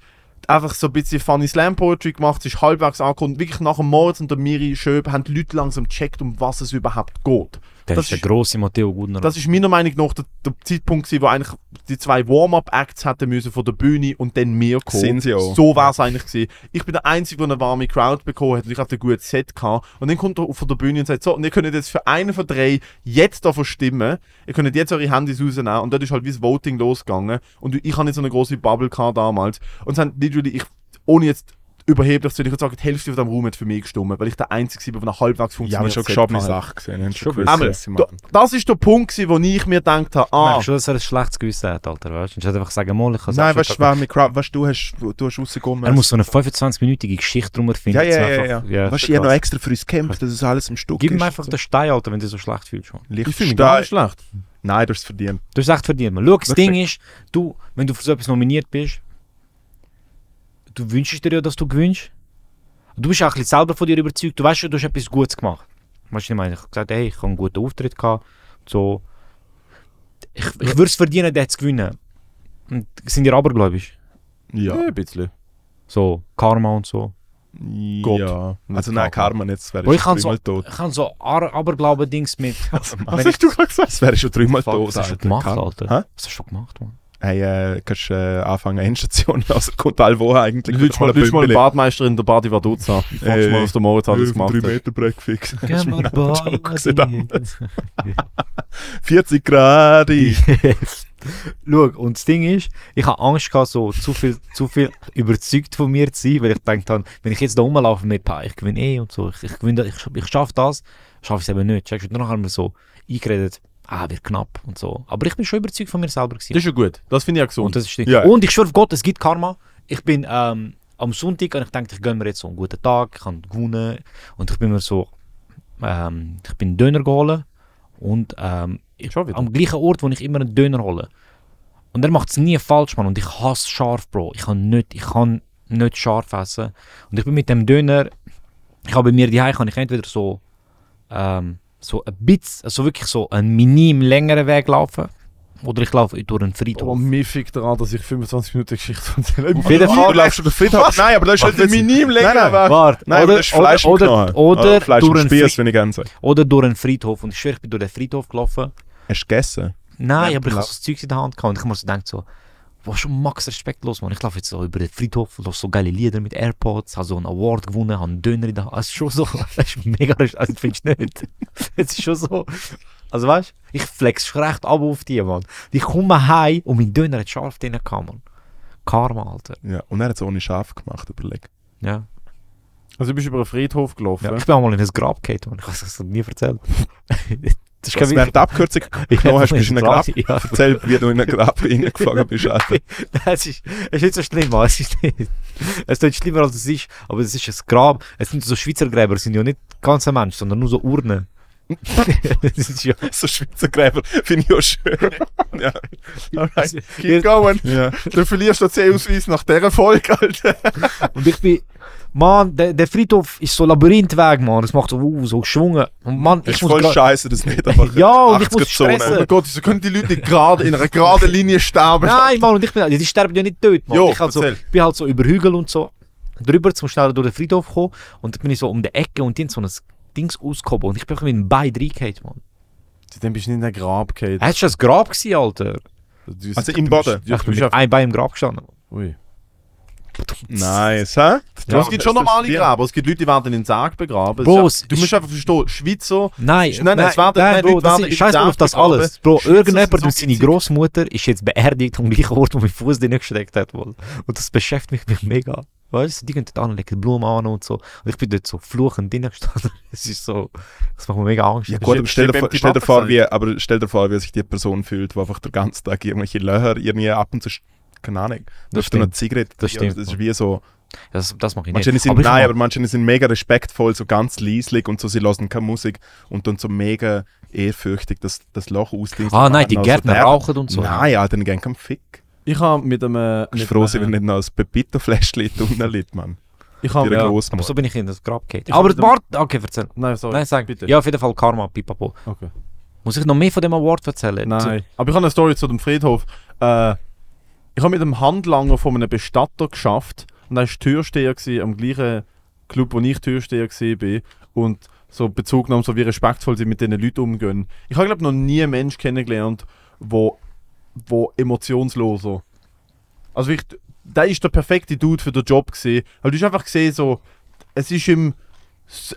einfach so ein bisschen Funny Slam Poetry gemacht. Sie ist halbwegs angekommen. Wirklich nach dem Moritz und der Miri Schöb haben die Leute langsam gecheckt, um was es überhaupt geht. Der Das ist der grosse Matteo Gudner. Das ist meiner Meinung nach der, der Zeitpunkt, gewesen, wo eigentlich die zwei Warm-up-Acts hätten müssen von der Bühne und dann wir kommen. Sind sie auch. So war es eigentlich gewesen. Ich bin der Einzige, der eine warme Crowd bekommen hat und ich hatte ein gutes Set gehabt. Und dann kommt er von der Bühne und sagt so, und ihr könnt jetzt für einen von drei jetzt davon stimmen. Ihr könnt jetzt eure Handys rausnehmen. Und dort ist halt wie das Voting losgegangen. Und ich hatte nicht so eine große Bubble gehabt damals. Und es haben literally, ich, ohne jetzt überheblich zu sein, ich würde sagen, die Hälfte von dem Raum hat für mich gestimmt, weil ich der Einzige war, der eine halbwegs Ja, aber funktioniert schon geschobene Sache gesehen. Haben schon gewusst, sie da, das ist der Punkt, wo ich mir gedacht habe, ah, Merkst du, dass er ein schlechtes Gewissen hat, Alter, weißt du? Anstatt einfach sagen, mal, ich kann Nein, weißt du, mit Crowd, weißt du, du hast, du hast rausgekommen. Er muss so eine 25-minütige Geschichte drum erfinden. Ja, ja, dass ja, ja. einfach- ja. Weißt du, ich habe noch extra für uns gekämpft, dass es alles im Stück Gib ihm ist. einfach den Stein, Alter, wenn du dich so schlecht fühlst. Ich finde ihn gar nicht schlecht. Nein, du hast es verdient. Du hast echt verdient. Schau, das? Ding ist, du, wenn du für so etwas nominiert bist, du wünschst dir ja, dass du gewinnst. Du bist auch ein bisschen selber von dir überzeugt. Du weißt schon, du hast etwas Gutes gemacht. Weißt du, was ich meine? Ich habe gesagt, hey, ich habe einen guten Auftritt gehabt. So. Ich, ich würde es verdienen, den zu gewinnen. Und sind ihr abergläubisch? Ja. Ja, ein bisschen. So, Karma und so. Gott. Ja. Also nein, Karma. Nicht, das wäre schon kann so, dreimal tot. ich kann so Aberglauben-Dings mit. Was Wenn hast du gerade gesagt? Das wäre schon dreimal tot. was hast du Alter. gemacht. Alter? Was hast du gemacht, Mann? Hey, äh, kannst äh, anfangen, Endstation, also kommt all wo eigentlich. Lütsch mal, lütsch mal den Badmeister in der Badi Vaduz an. Fragst Ey, mal, was der Moritz alles gemacht 3 hat. Meter Break fix. Geh mal Jokes Badi. 40 Grad. Schau, und das Ding ist, ich habe Angst gehabt, so zu viel, zu viel überzeugt von mir zu sein, weil ich gedacht habe, wenn ich jetzt da rumlaufe mit Pa, ich gewinne eh und so, ich, ich, gewinne, ich, ich schaffe das, schaffe ich es eben nicht. Checkst du? Und dann haben wir so eingeredet, ah, wird knapp und so. Aber ich bin schon überzeugt von mir selber gewesen. Das ist ja gut. Das finde ich auch und, gesund. das ist Ja. und ich schwöre auf Gott, es gibt Karma. Ich bin ähm, am Sonntag und ich dachte, ich gönne mir jetzt so einen guten Tag, ich kann gewonnen und ich bin mir so, ähm, ich bin Döner geholt und ähm, ich, am gleichen Ort, wo ich immer einen Döner hole. Und er macht es nie falsch, Mann. Und ich hasse scharf, Bro. Ich kann nicht, ich kann nicht scharf essen. Und ich bin mit dem Döner, ich habe bei mir die kann ich entweder so, ähm, so ein bisschen, also wirklich so einen minim längeren Weg laufen. Oder ich laufe durch einen Aber Friedhof. mir fickt daran, dass ich 25 Minuten Geschichte erzähle. Auf jeden Fall. Du läufst schon den Friedhof. Nein, aber das ist Halt ein minim Nein, nein. länger Weg. Warte, Nein, aber das ist Fleisch im oder, Knochen. oder, Ah, Fleisch im durch einen Spieß, wenn ich gerne sage. oder durch einen Friedhof. Und ich schwöre, ich bin durch den Friedhof gelaufen. Hast du gegessen? Nein, Ja, aber ich habe so das Zeug in der Hand gehabt und ich habe mir so gedacht, so, was schon max respektlos, man. Ich laufe jetzt so über den Friedhof, höre so geile Lieder mit AirPods, habe so einen Award gewonnen, habe einen Döner in der Hand. Es ist schon so, das ist mega, also findest du nicht? Es ist schon so, also weißt du, ich flex recht ab auf die, Mann. Ich komme heim und mein Döner hat scharf drin gehabt, Mann. Karma, Alter. Ja, und er hat es ohne Schaf gemacht, überleg. Ja. Also du bist über einen Friedhof gelaufen. ja. Ich bin auch mal in ein Grab Mann. Ich habe das nie erzählt. Das ist Also, während der Abkürzung genommen hast, bist du in ein Grab. Ja. Erzähl, wie du in ein Grab reingefangen bist, Alter. es, ist, ist nicht so schlimm. Es ist nicht. Es ist schlimmer als es ist, aber es ist ein Grab. Es sind so Schweizer Gräber, es sind ja nicht ganze Menschen, sondern nur so Urnen. das ist ja. So Schweizer Gräber finde ich auch schön. ja. Alright, keep going. ja. Du verlierst den C-Ausweis nach dieser Folge, Alter. Und ich bin. Mann, der, der Friedhof ist so Labyrinthweg, Mann. Das macht so, uh, so geschwungen. Und Mann, Das ich ist muss voll grad- scheiße, das nicht einfach Ja, und ich muss 80er-Zone. stressen. Oh mein Gott, wieso können die Leute nicht gerade in einer geraden Linie sterben? Nein, Mann, und ich bin, die sterben ja nicht tot, Mann. Jo, ich halt so, bin halt so über Hügel und so drüber, zum schnell durch den Friedhof kommen. Und dann bin ich so um die Ecke und haben so ein Dings ausgehoben. Und ich bin mit dem Bein reingehauen, Mann. Dann bist du nicht in den Grab gefallen. Hast du das Grab gewesen, Alter? Du- Also im Boden? Ja, ich du bin bist mit einem Bein im Grab gestanden. Ui. Nice, hä? Ja, es gibt schon normale Gräber. Es gibt Leute, die werden in den Sarg begraben. Bro, ist- du musst einfach verstehen, Schweizer... Nein, Nein, nein, es werden- nein, Bro, Leute werden ist, scheiß auf das alles. Bro, Schweizer irgendjemand so und seine. Großmutter ist jetzt beerdigt am gleichen Ort, wo mein Fuß drin gesteckt hat. Wohl. Und das beschäftigt mich mega. Weißt du, die gehen dort an, legen Blumen an und so. Und ich bin dort so fluchend drin gestanden. Es ist so, das macht mir mega Angst. Ja gut, aber stell dir, stell dir vor, wie, aber stell dir vor, wie sich die Person fühlt, die einfach den ganzen Tag irgendwelche Löcher irgendwie ab und zu, keine Ahnung, Das darfst du noch stimmt. Zigarette Das stimmt, Das ist wie so, Das, das mache ich manche nicht. sind, Aber nein, aber manche sind mega respektvoll, so ganz leislich und so, sie lassen keine Musik und dann so mega ehrfürchtig das, das Loch ausdingsen. ah nein, die Also Gärtner der- rauchen und so. Nein, Alter, die gehen keinen Fick. Ich habe mit einem... Ich bin froh, wenn nicht noch ein Pepito-Fläschchen drinnen liegt, Mann. Ich habe... Ja, aber so bin ich in das Grab gegangen. Aber warte, okay, erzähl. Nein, sorry. Nein, sag bitte. Ja, auf jeden Fall Karma, pipapo. Okay. Muss ich noch mehr von dem Award erzählen? Nein. Aber ich habe eine Story zu dem Friedhof. Äh, ich habe mit dem Handlanger von einem Bestatter geschafft und er war Türsteher am gleichen Club, wo ich Türsteher war. Und so Bezug genommen, so wie respektvoll sie mit diesen Leuten umgehen. Ich habe, glaube noch nie einen Menschen kennengelernt, wo, wo emotionsloser. Also ich, der ist der perfekte Dude für den Job gesehen. Aber du hast einfach gesehen, so, es ist im,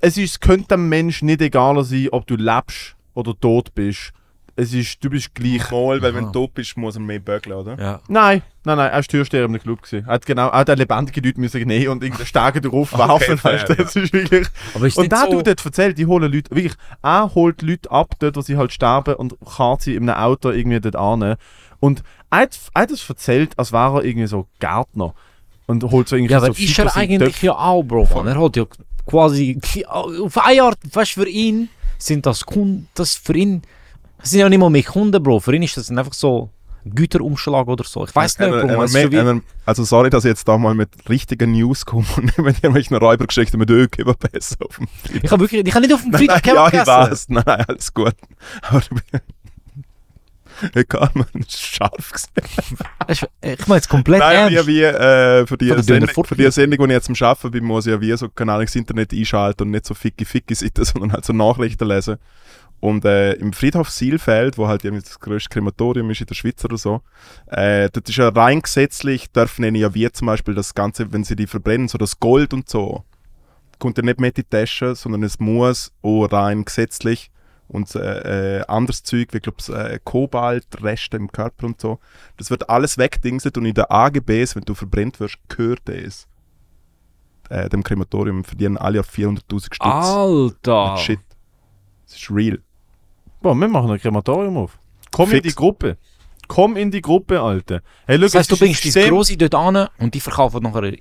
es ist, könnte dem Mensch nicht egaler sein, ob du lebst oder tot bist. Es ist, du bist gleich. Mal, weil wenn du tot bist, muss er mehr bögeln, oder? Ja. Nein, nein, nein, er ist Türsteher im Club gewesen. Er hat genau, er hat einen lebendigen Leute müssen nehmen und irgendeinen Stegen drauf werfen. Okay, weißt du, das ist wirklich. Aber ist Und der so... dort erzählt, die holen Leute, wirklich, er holt Leute ab, dort, wo sie halt sterben und karrt sie in einem Auto irgendwie dort an. Und er hat, er hat das erzählt, als wäre er irgendwie so Gärtner. Und holt so irgendwie Ja, so aber ist er eigentlich Töpfe. ja auch, Bro. Man. Er hat ja quasi auf eine Art, weißt du, für ihn sind das Kunden, das für ihn, das sind ja nicht mal mehr Kunden, Bro. Für ihn ist das einfach so Güterumschlag oder so. Ich weiß nicht, Bro. einer es schon wie- einer- also sorry, dass ich jetzt da mal mit richtigen News komme und nicht mit irgendwelchen Räubergeschichten mit Öl über besser auf dem Ich habe wirklich, ich habe nicht auf dem Friedhof nein, ja, ich weiß. Nein, alles gut. Aber du Egal, man, ist scharf gesehen. Weißt du, Ich meine jetzt komplett Nein, ernst. wie, äh, für, die Sendung, für die Sendung, die ich jetzt am Arbeiten bin, muss ich ja wie so, keine Ahnung, das Internet einschalten und nicht so ficki-ficki-Seiten, sondern halt so Nachrichten lesen. Und äh, im Friedhof Silfeld, wo halt das grösste Krematorium ist in der Schweiz oder so, äh, dort ist ja rein gesetzlich, dürfen ihnen ja wie zum Beispiel das Ganze, wenn sie die verbrennen, so das Gold und so, kommt ja nicht mit in die Tasche, sondern es muss auch rein gesetzlich und äh, äh, anderes Zeug, wie glaub, äh, Kobalt, Reste im Körper und so. Das wird alles wegdingset und in der AGBs, wenn du verbrennt wirst, gehört es. Äh, dem Krematorium verdienen alle auf 400.000 Stutz. Alter. Shit. Das ist real. Boah, wir machen ein Krematorium auf. Komm in Fix. die Gruppe. Komm in die Gruppe, Alter. Hey, schau, Das heißt, du bringst dein System- Grosse dort an und die verkaufen nachher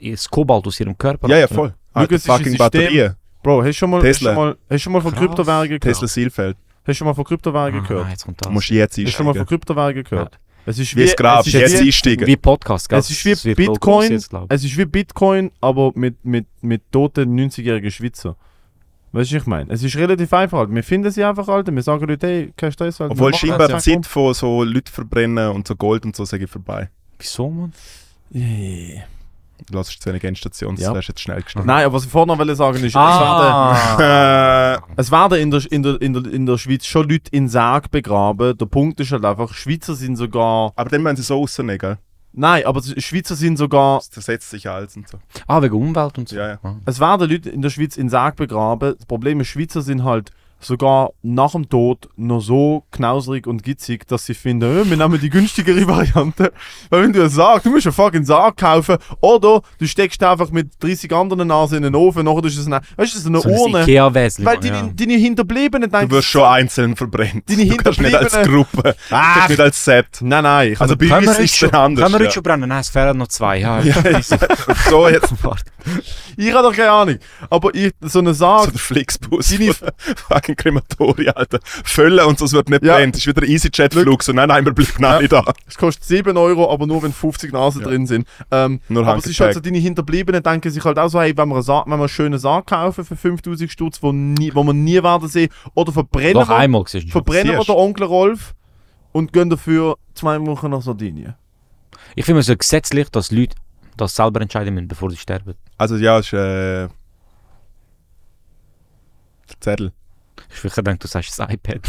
das Kobalt aus ihrem Körper. Ja, ja, voll. Schau, Alter, ein fucking. Batterie. Bro, hast du schon mal, hast du Tesla. schon mal, hast du schon mal von Krass. Kryptowährungen gehört? Tesla Silfeld. Hast du schon mal von Kryptowährungen Ah, gehört? jetzt kommt Du das. musst jetzt Hast du schon mal von. Kryptowährungen gehört? Es ist Wie es Grab, es ist jetzt wie, einsteigen. Wie Podcast, gell? es ist wie Bitcoin, jetzt, es ist wie Bitcoin, aber mit, mit, mit toten 90-jährigen Schweizer. Weißt du, was ich meine? Es ist relativ einfach, Alter. Wir finden sie einfach, Alter. Wir sagen Leute, hey, kein Stress, Alter. Obwohl scheinbar die. Zeit von so Leute verbrennen und so Gold und so sage ich vorbei. Wieso, Mann? Yeah. Du lässt zu wenig Endstation, das Ja. wärst jetzt schnell gestorben. Nein, aber was ich noch wollte sagen ist, Ah. Äh, es werden in der, in, der, in, der, in der Schweiz schon Leute in Sarg begraben. Der Punkt ist halt einfach, Schweizer sind sogar... aber dann müssen sie so rausnehmen, gell? Nein, aber Schweizer sind sogar... Das zersetzt sich alles und so. Ah, wegen Umwelt und so. Ja, ja. Ah. Es werden Leute in der Schweiz in Sarg begraben. Das Problem ist, Schweizer sind halt sogar nach dem Tod noch so knauserig und gitzig, dass sie finden, äh, wir nehmen die günstigere Variante. Weil wenn du einen Sarg, du musst einen fucking Sarg kaufen oder du steckst einfach mit 30 anderen Nasen in den Ofen, nachher ist es eine, weißt du, das ist eine So ein Urne. Ikea-Wesel. Weil deine, ja. deine Hinterbliebenen Du denken, wirst schon einzeln verbrennt. Deine du kannst nicht als Hinterbliebenen- Gruppe, du Ah, kannst nicht als Set. nein, nein, ich Also bei uns ist schon, es anders. können wir heute ja. schon brennen? Nein, es fehlen noch zwei. Ja, Ja, so jetzt ich habe doch keine Ahnung. Aber ich, so einen so Sarg, der Flixbus Deine- fucking Krematorium, Alter. Füllen und so, es wird nicht Ja. brennt. Es ist wieder ein EasyJet-Flug. So, nein, nein, wir bleiben alle da. es kostet 7 Euro, aber nur wenn 50 Nasen Ja. drin sind. Ähm, Nur aber es ist halt so, deine Hinterbliebenen denken sich halt auch so, hey, wenn wir einen, Sarg, wenn wir einen schönen Sarg kaufen für 5000 Stutz, wo, nie, wo wir nie werden sehen, oder verbrennen Doch wir, einmal verbrennen wir den Onkel Rolf und gehen dafür zwei Wochen nach Sardinien. Ich finde es so gesetzlich, dass Leute das selber entscheiden müssen, bevor sie sterben. Also ja, es ist äh, der Zettel. Ich würde denken, du sagst das iPad.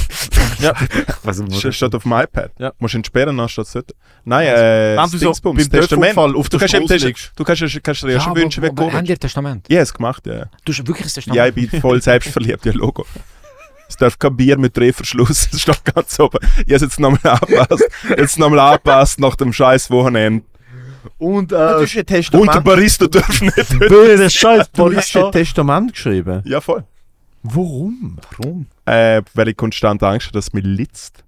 Ja. ich weiß nicht, wo Es steht auf dem iPad. Ja. Musst du ihn sperren, dann steht es dort. Nein, äh, Wenn du so beim Testament. Auf Du der kannst, Straße Test- liegst. du kannst, kannst dir ja Ja, schon wünschen, komisch. Haben die ein Testament? Ja, es gemacht, ja. Du hast wirklich ein Ja, Testament? ich bin voll selbstverliebt, ja, Logo. Es darf kein Bier mit Drehverschluss, das steht ganz oben. Ich habe es jetzt nochmal angepasst. Jetzt nochmal angepasst nach dem scheiß Wochenende. Und, äh, Und der Barista darf nicht. Böse Scheiß, du hast ein Testament geschrieben. Ja, voll. Warum? Warum? Äh, weil ich konstant Angst habe, dass es mich litzt.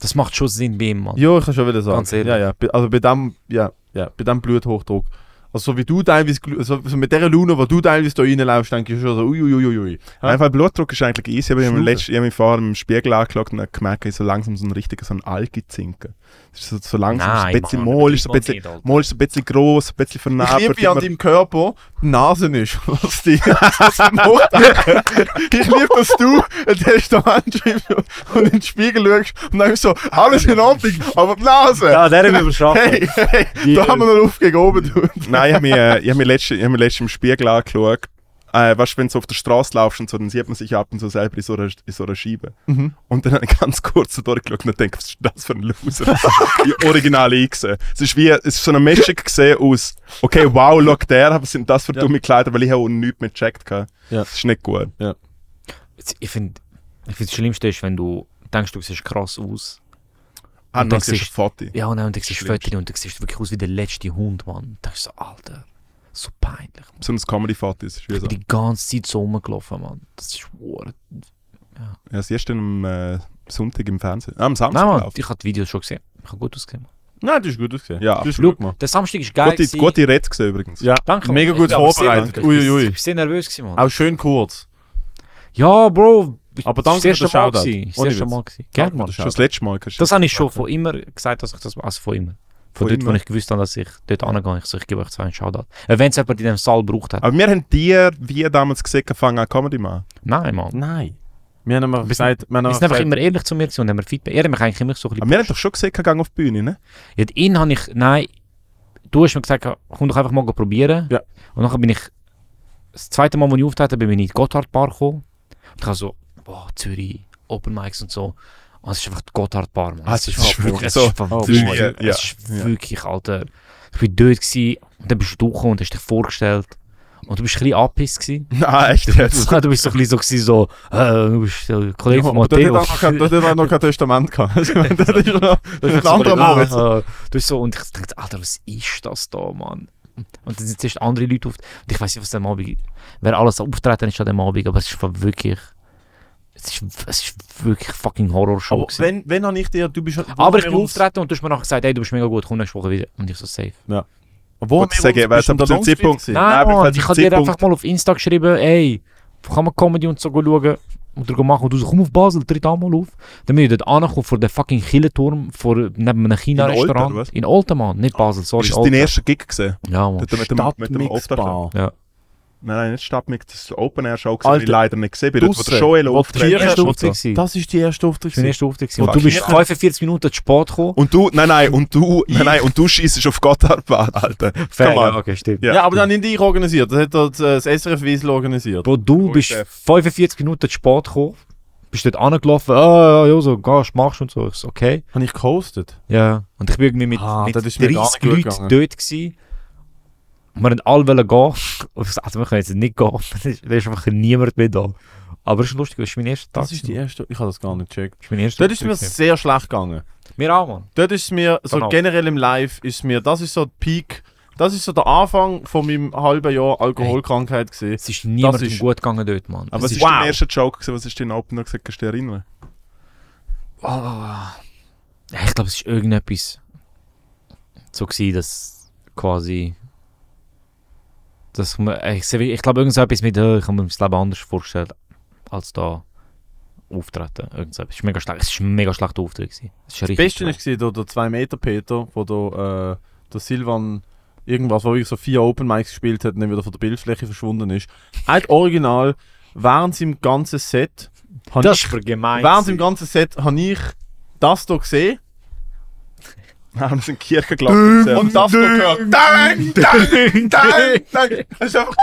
Das macht schon Sinn bei ihm, Mann. Ja, ich kann schon wieder sagen. Ganz ehrlich. Ja, ja. Bei- Also bei dem, ja, ja, bei dem Bluthochdruck. Also so wie du teilweise, also so mit der Laune, wo du teilweise da reinläufst, denke ich schon so, uiuiuiui. Ja. Einfach Blutdruck ist eigentlich easy, aber ich habe mich vorher im Spiegel angeschaut und gemerkt, ich so langsam so ein richtiger so ein Algi-Zinken. Das ist so, so langsam, so ein bisschen Mol, ist so ein bisschen, Mol ist so ein bisschen gross, ein bisschen Ich vernarbelt. liebe, wie an deinem Körper die Nase ist. Was die, was ich liebe, dass du ein Testament schreibst und in den Spiegel schaust und denkst so, alles in Ordnung, aber die Nase! Ja, der haben wir überschafft. Hey, hey, Die- da haben wir noch Luft gegen oben. Nein, ich habe mich, äh, ich hab mich letztens ich letztens im Spiegel angeschaut. Äh, weißt du, wenn du so auf der Straße laufst und so, dann sieht man sich ab und zu selber in so einer, in so einer Scheibe. Mhm. Und dann habe ich ganz kurz so durchgeschaut und denke, was ist das für ein Loser? die Originale eingesehen. Es ist wie, es ist so eine Mischung gesehen aus, okay, wow, schau der, aber was sind das für Ja. dumme Kleider, weil ich auch nichts mehr gecheckt habe. Ja. Das ist nicht gut. Ich finde, ich find, das Schlimmste ist, wenn du denkst, du siehst krass aus. Ah, Und dann dann siehst du Foto. Ja, und dann siehst du. Fotos und du siehst wirklich aus wie der letzte Hund, Mann. Da ist so, Alter, so peinlich. So ein Comedy-Foto ist es wie Ich so. bin die ganze Zeit so rumgelaufen, Mann. Das ist wahr. Ja, siehst du am äh, Sonntag im Fernsehen. Ah, am Samstag Nein, Mann, ich habe die Videos schon gesehen. Ich habe gut ausgesehen. Nein, das ist gut ausgesehen. Ja, das ist absolut. gut gemacht. Der Samstag ist geil. Gute, gute Rede gesehen übrigens. Ja, Danke. mega gut vorbereitet. Uiuiui. Ich bin sehr nervös gewesen, Mann. Auch schön kurz. Ja, Bro. Aber das danke ist das für den erste Mal. Shoutout. gewesen. Das erste. Mal. Gerne, Mann. Schon das letzte Mal. Das habe ich schon von immer gesagt, dass ich das. Also von immer. Von, Von dort, immer. wo ich gewusst habe, dass ich dort angehe. Ich so, ich gebe euch zwei einen Shoutout. Äh, Wenn es jemand in dem Saal gebraucht hat. Aber wir haben dir, wie damals gesehen, gefangen an Comedy machen. Nein, Mann. Nein. Wir haben immer gesagt, wir haben einfach gesagt, immer ehrlich zu mir und haben mir Feedback. Er hat mich eigentlich immer so ein Aber bisschen. wir haben doch schon gesehen, gegangen auf die Bühne, ne? Ja, ihn habe ich. Nein, du hast mir gesagt, komm doch einfach mal probieren. Ja. Und dann bin ich. Das zweite Mal, als ich auftrete, bin ich in die Gotthard Bar gekommen. Und ich habe so, boah, Zürich, Open Mics und so. Und es ist einfach Gotthard Bar, Mann. Ah, es ist wirklich es so. Ist Oh. Ja, es ist wirklich, Alter. Ich war dort gewesen, und dann bist du gekommen und hast dich vorgestellt. Und du bist ein bisschen angepisst gewesen. Nein, echt jetzt. du bist so ein bisschen so, gewesen, so äh, du bist der Kollege Ja, von Matteo. noch kein- dort hat er noch kein Testament gehabt. Das ist noch ein anderer ah, Moritz. ah, Du bist so, und ich dachte, Alter, was ist das da, Mann? Und dann sind zuerst andere Leute auf. Und ich weiß nicht, was am Abend, wer alles auftreten ist an dem Abend, aber es ist wirklich. Es ist, es ist wirklich fucking Horrorshow. Aber gewesen. wenn, wenn habe ich dir, du bist... wo aber ich bin auftreten und du hast mir nachher gesagt, hey, du bist mega gut, komm nächste Woche wieder. Und ich so, safe. Wo haben Gut, wir sag ich, uns- weil bist du in der zum Zeitpunkt- gewesen? Nein, aber Mann, ich der habe dir einfach mal auf Insta geschrieben, ey, kann man Comedy und so schauen oder machen. Und du so, komm auf Basel, tritt auch mal auf. Dann bin ich dort angekommen vor dem fucking Killenturm, vor, neben einem China-Restaurant. In Olten, Mann, nicht Basel, sorry. Ist das dein erster Gig gesehen? Ja, Mann. Mit, dem- mit dem, mit dem Auftrag? Stadtmixbar. Nein, nein, nicht Stadtmix, das ist Open Air Show, die ich Alter, leider nicht gesehen bin. Dort, wo der Joel auftritt. die. Das ist die erste Auftritt. Das war mein erster Auftritt. Und du bist Ja. 45 Minuten zu spät gekommen. Und du, nein, nein, und du, nein, nein, und du schießt auf Gotthardbahn, Alter. Fair, ja, okay, stimmt. Ja. Ja, aber dann nicht ich organisiert. Das hat äh, das SRF Wiesel organisiert. Bro, du bist Chef. 45 Minuten zu spät gekommen. Bist dort angelaufen, ah, ja, so, gehst, machst und so. Ich so, okay. Habe ich gehostet? Ja. Und ich bin irgendwie mit, Ah, mit das ist mir gar 30 nicht gut Leuten dort gewesen. Wir wollten alle wollen gehen. Also wir können jetzt nicht gehen. Da ist, einfach niemand mehr da. Aber es ist lustig, das ist mein erster Tag. Das ist die erste, ich habe das gar nicht gecheckt. Das ist mein erster Dort ist es mir sehr schlecht gegangen. Mir auch, Mann. Dort ist es mir, so Genau. generell im Live, ist mir, das ist so der Peak, das ist so der Anfang von meinem halben Jahr Alkoholkrankheit gesehen. Es ist niemandem ist- gut gegangen dort, Mann. Aber Es was ist- ist dein erster Joke? gewesen? Was ist dein Opener gesagt? Kannst du dich erinnern? Ja, ich glaube, es ist irgendetwas so gewesen, dass quasi. Dass man, ich, ich glaube, irgend so etwas mit, äh, ich kann mir das Leben anders vorstellen, als da auftreten. Irgend so etwas. Es ist mega schlecht. Es ist ein mega schlechter Auftritt. Gewesen. Das Beste war der, der 2 Meter Peter, wo der, äh, der Silvan irgendwas, wo wirklich so vier Open Mics gespielt hat und dann wieder von der Bildfläche verschwunden ist. Hat original während seinem ganzen Set, Das ich, ist für gemein. während seinem ganzen Set, habe ich das hier gesehen Wir sind in die Kirche gelaufen. und das gehört. Dang, dang, dang, dang. Das ist einfach,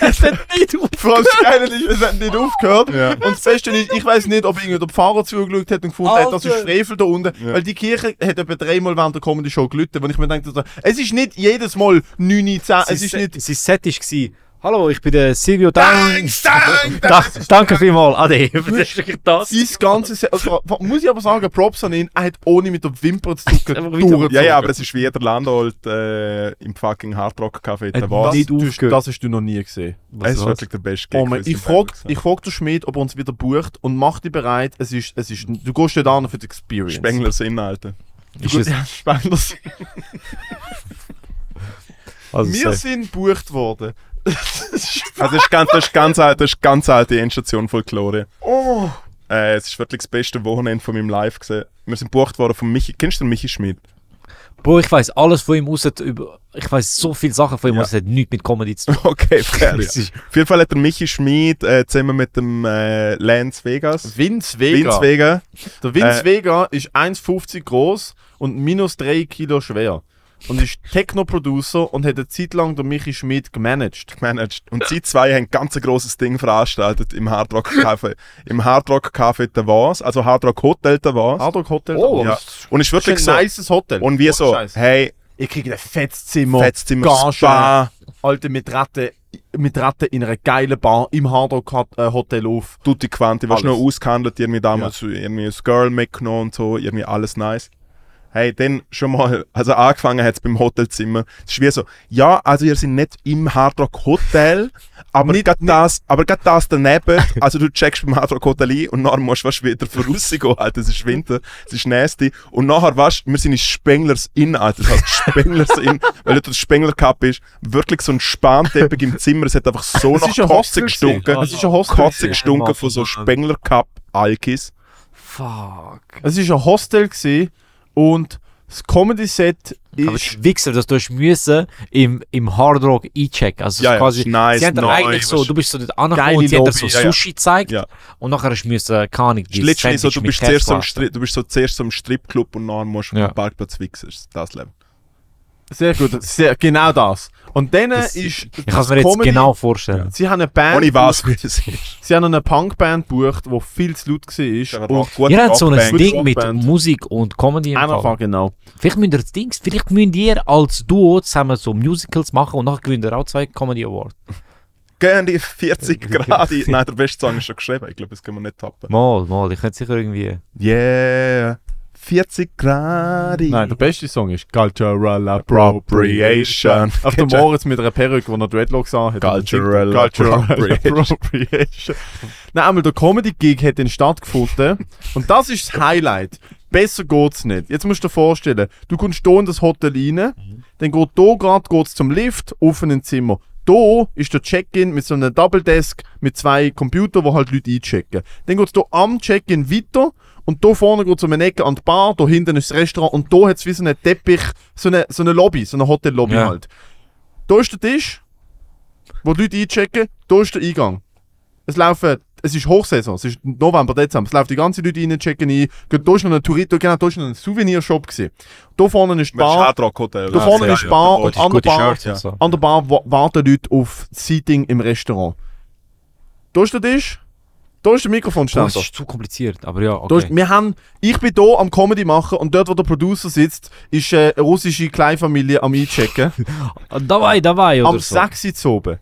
es hat nicht aufgehört. Vor allem das Geile ist, es hat nicht aufgehört. Ja. Und das Beste ist, ich weiß nicht, ob irgendwie der Pfarrer zugeschaut hat und gefunden hat, das ist. Frevel da unten. Ja. Weil die Kirche hat etwa dreimal während der Comedy Show gelitten, wo ich mir denke, es ist nicht jedes Mal 9, 10, es ist nicht... Set war, hallo, ich bin der Silvio Dang, Dang. dang, Da, danke vielmals, Ade. Das ist wirklich das. Sein ganzes also, muss ich aber sagen, Props an ihn, er hat ohne mit der Wimper zu zucken. Ja, ja, aber es ist wie der Landolt äh, im fucking Hardrock Café. Der Hat war das, nicht das hast du noch nie gesehen. Es ist wirklich der beste Gig. Oh den ich frage ich frag den Schmied, ob er uns wieder bucht und mach dich bereit. Es ist, es ist, du gehst dort an für die Experience. Spengler Sinn, Alter. Du Ist ja, Spengler sind. Also, Wir sind gebucht worden. Also das ist ganz, das ist ganz alt, das ist ganz alte Endstation Folklore. oh! Äh, es ist wirklich das beste Wochenende von meinem Live gesehen. Wir sind gebucht worden von Michi. Kennst du den Michi Schmidt? Bro, ich weiß alles von ihm, über, ich weiß so viele Sachen von ihm, Ja. was hat nichts mit Comedy zu tun. Okay, fair. ja. Auf jeden Fall hat der Michi Schmid äh, zusammen mit dem äh, Lance Vegas. Vince Vega. Vince Vega. Der Vince Äh, Vega ist 1,50 groß und minus 3 Kilo schwer. Und ist Techno-Producer und hat eine Zeit lang den Michi Schmidt gemanagt. gemanagt. Und sie zwei haben ein ganz grosses Ding veranstaltet im Hard Rock Café. Im Hard Rock Café der Was, also Hard Rock Hotel der Was. Hard Rock Hotel. Oh, ja. ist Und ist wirklich ein so. nices Hotel. Und wie Ohne so, Scheiß. hey, Ich kriege ein fettes Zimmer. Fettzimmer, Gage. Spa, Alte mit Ratten, mit Ratten in einer geilen Bar im Hard Rock äh, Hotel auf. Tutti Quanti, was noch ausgehandelt, irgendwie damals so irgendwie das Girl mitgenommen und so, irgendwie alles nice. Hey, dann schon mal, also angefangen hat es beim Hotelzimmer. Es ist wie so, ja, also ihr seid nicht im Hard Rock Hotel, aber Nicht- gerade das, aber gerade das daneben, also du checkst beim Hard Rock Hotel ein und nachher musst du fast wieder vorausgehen, Alter, es ist Winter, es ist nasty. Und nachher, weißt du, wir sind in Spenglers Inn, Alter, das heißt Spenglers Inn, weil dort das Spengler Cup ist, wirklich so ein Spanteppich im Zimmer, es hat einfach so nach Kotze Hostel gestunken. Es ist ein Hostel Kotze gestunken von so Spengler Cup Alkis. Fuck. Es war ein Hostel gewesen und das Comedy-Set Aber ist... die Wichser, dass du müssen im, im Hard Rock einchecken. Also Ja, ist ja, quasi, nice, sie haben neu, eigentlich so, du bist so dort angekommen und sie haben so ja, ja. Sushi gezeigt Ja. und nachher hast du müssen, keine Ahnung, so, du bist, zuerst Stri- du bist so zuerst im Stripclub und nachher musst du Ja. auf dem Parkplatz wichsen. Das Leben. Sehr gut, sehr, genau das. Und dann Das- ist... Ich kann es mir jetzt genau vorstellen. Sie haben eine Band... Ohne was, gebucht- wie es ist. Sie haben eine Punkband gebucht, die viel zu laut war. Und gut Ihr habt so ein. Ding mit. Musik und Comedy im einer Fall. genau. Vielleicht müsst ihr das Ding, vielleicht müsst ihr als Duo zusammen so Musicals machen und nachher gewinnt ihr auch zwei Comedy Awards. Gehen die 40 Grad. ein- Nein, der beste Song ist schon geschrieben. Ich glaube, das können wir nicht toppen. Mal, mal, ich könnte sicher irgendwie... Yeah, 40 Grad. ein- Nein, der beste Song ist Cultural Appropriation. Auf dem Moritz mit einer Perücke, wo er Dreadlocks an hat. Cultural Cultural Appropriation. Appropriation. Nein, einmal der Comedy-Gig hat dann stattgefunden. und das ist das Highlight. Besser geht's nicht. Jetzt musst du dir vorstellen, du kommst hier in das Hotel rein, dann geht hier gerade geht's zum Lift, auf in ein Zimmer. Hier ist der Check-in mit so einem Double Desk mit zwei Computern, wo halt Leute einchecken. Dann geht's hier am Check-in weiter und hier vorne geht's um eine Ecke an die Bar, hier hinten ist das Restaurant und hier hat's wie so einen Teppich, so eine, so eine Lobby, so eine Hotellobby Ja. halt. Hier ist der Tisch, wo die Leute einchecken, hier ist der Eingang. Es laufen, es ist Hochsaison, es ist November, Dezember, es laufen die ganzen Leute rein, checken ein. Hier ist noch ein Tourito, genau, hier ist noch ein Souvenirshop gewesen. Hier vorne ist die Bar, da vorne ist ja, Bar und an der Bar, an der Bar wa- warten Leute auf Seating im Restaurant. Hier ist der Tisch, Da ist der Oh, Mikrofonständer. das ist zu kompliziert, aber ja, Da ist, okay. wir haben, ich bin hier am Comedy machen und dort, wo der Producer sitzt, ist äh, eine russische Kleinfamilie am Einchecken. Dabei, dabei, oder am so. 6 Uhr zu oben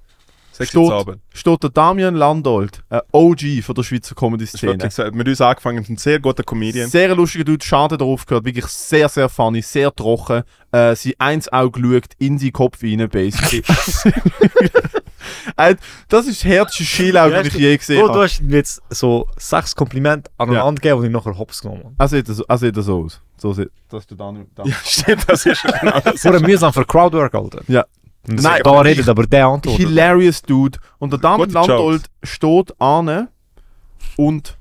Steht- steht der Damian Landolt, ein OG von der Schweizer Das Comedy-Szene. so, mit uns angefangen, ein sehr guter Comedian. Sehr lustiger Dude, schade darauf gehört, wirklich sehr, sehr funny, sehr trocken. Äh, sein eins Auge schaut in seinen Kopf rein, basically. Äh, das ist das härteste Schielauge, das ich je gesehen Bro, du habe. hast mir jetzt so sechs Komplimente aneinander gegeben und ich nachher hops genommen. Er sieht so, er sieht so aus. So sieht, das ist der Daniel. Da. Ja, stimmt, das ist genau das. Vor allem mühsam für Crowdwork, Alter. Ja. Nein, da redet aber der antwortet. Hilarious Dude. Und der Jokes. Landolt steht an und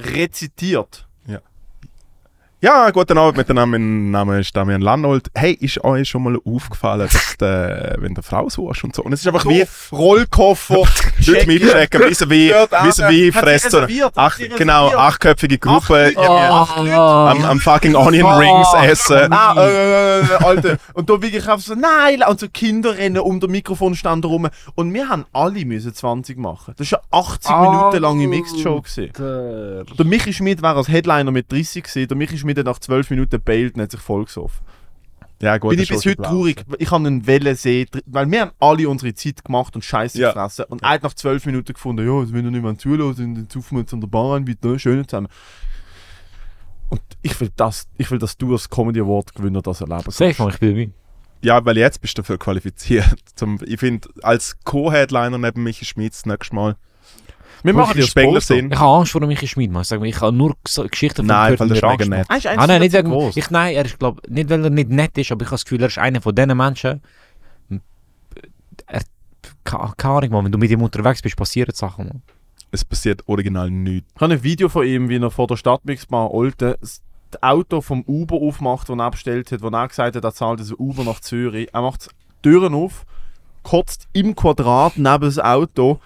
rezitiert. Ja, guten Abend miteinander. Mein Name ist Damian Lannold. Hey, ist euch schon mal aufgefallen, dass der, wenn der Frau suchst und so. Und es ist einfach wie Rollkoffer. Leute mitchecken, wissen wie, Dort wissen wie hat sie fresst so reserviert, hat ach, sie genau, achtköpfige Gruppe Acht Leute. Ah, am, am fucking Onion Rings essen. Ah, äh, äh, Alter. Und da wirklich einfach so, nein, und so Kinder rennen um den Mikrofonständer rum. Und wir haben alle müssen 20 machen. Das war eine 80 Minuten lange Mixed-Show. Der Der Michi Schmidt wäre als Headliner mit 30 gewesen. Der Michi Schmidt hat nach 12 Minuten bailt und hat sich vollgesoffen. Ja, gut. Bin ich bis heute traurig. Ich habe einen Welle sehen, weil wir haben alle unsere Zeit gemacht und Scheiße Ja. gefressen. Und er hat nach 12 Minuten gefunden, ja, wenn noch niemand zulässt, dann saufen wir jetzt an der Bar ein, weiter schön zusammen. Und ich will, das, ich will, dass du als Comedy Award Gewinner das erleben Safe, man, ich bin dabei. Ja, weil jetzt bist du dafür qualifiziert. Zum, ich finde, als Co-Headliner neben Michi Schmidt das nächste Mal. Wir machen dir Spengler sind. Ich habe Angst vor Michi Schmid, man. Ich ich habe nur Ges- Geschichten von Nein, ihm weil gehört, das ist nett. Er Ah, eins nein, nicht wegen, ich, nein, er ist, glaub, nicht weil er nicht nett ist, aber ich habe das Gefühl, er ist einer von diesen Menschen. Er, keine Ahnung, man, wenn du mit ihm unterwegs bist, passieren Sachen. Man. Es passiert original nichts. Ich habe ein Video von ihm, wie er vor der Stadtmixbar Olten das Auto vom Uber aufmacht, das er bestellt hat, wo er gesagt hat, er zahlt das Uber nach Zürich. Er macht die Türen auf, kotzt im Quadrat neben das Auto,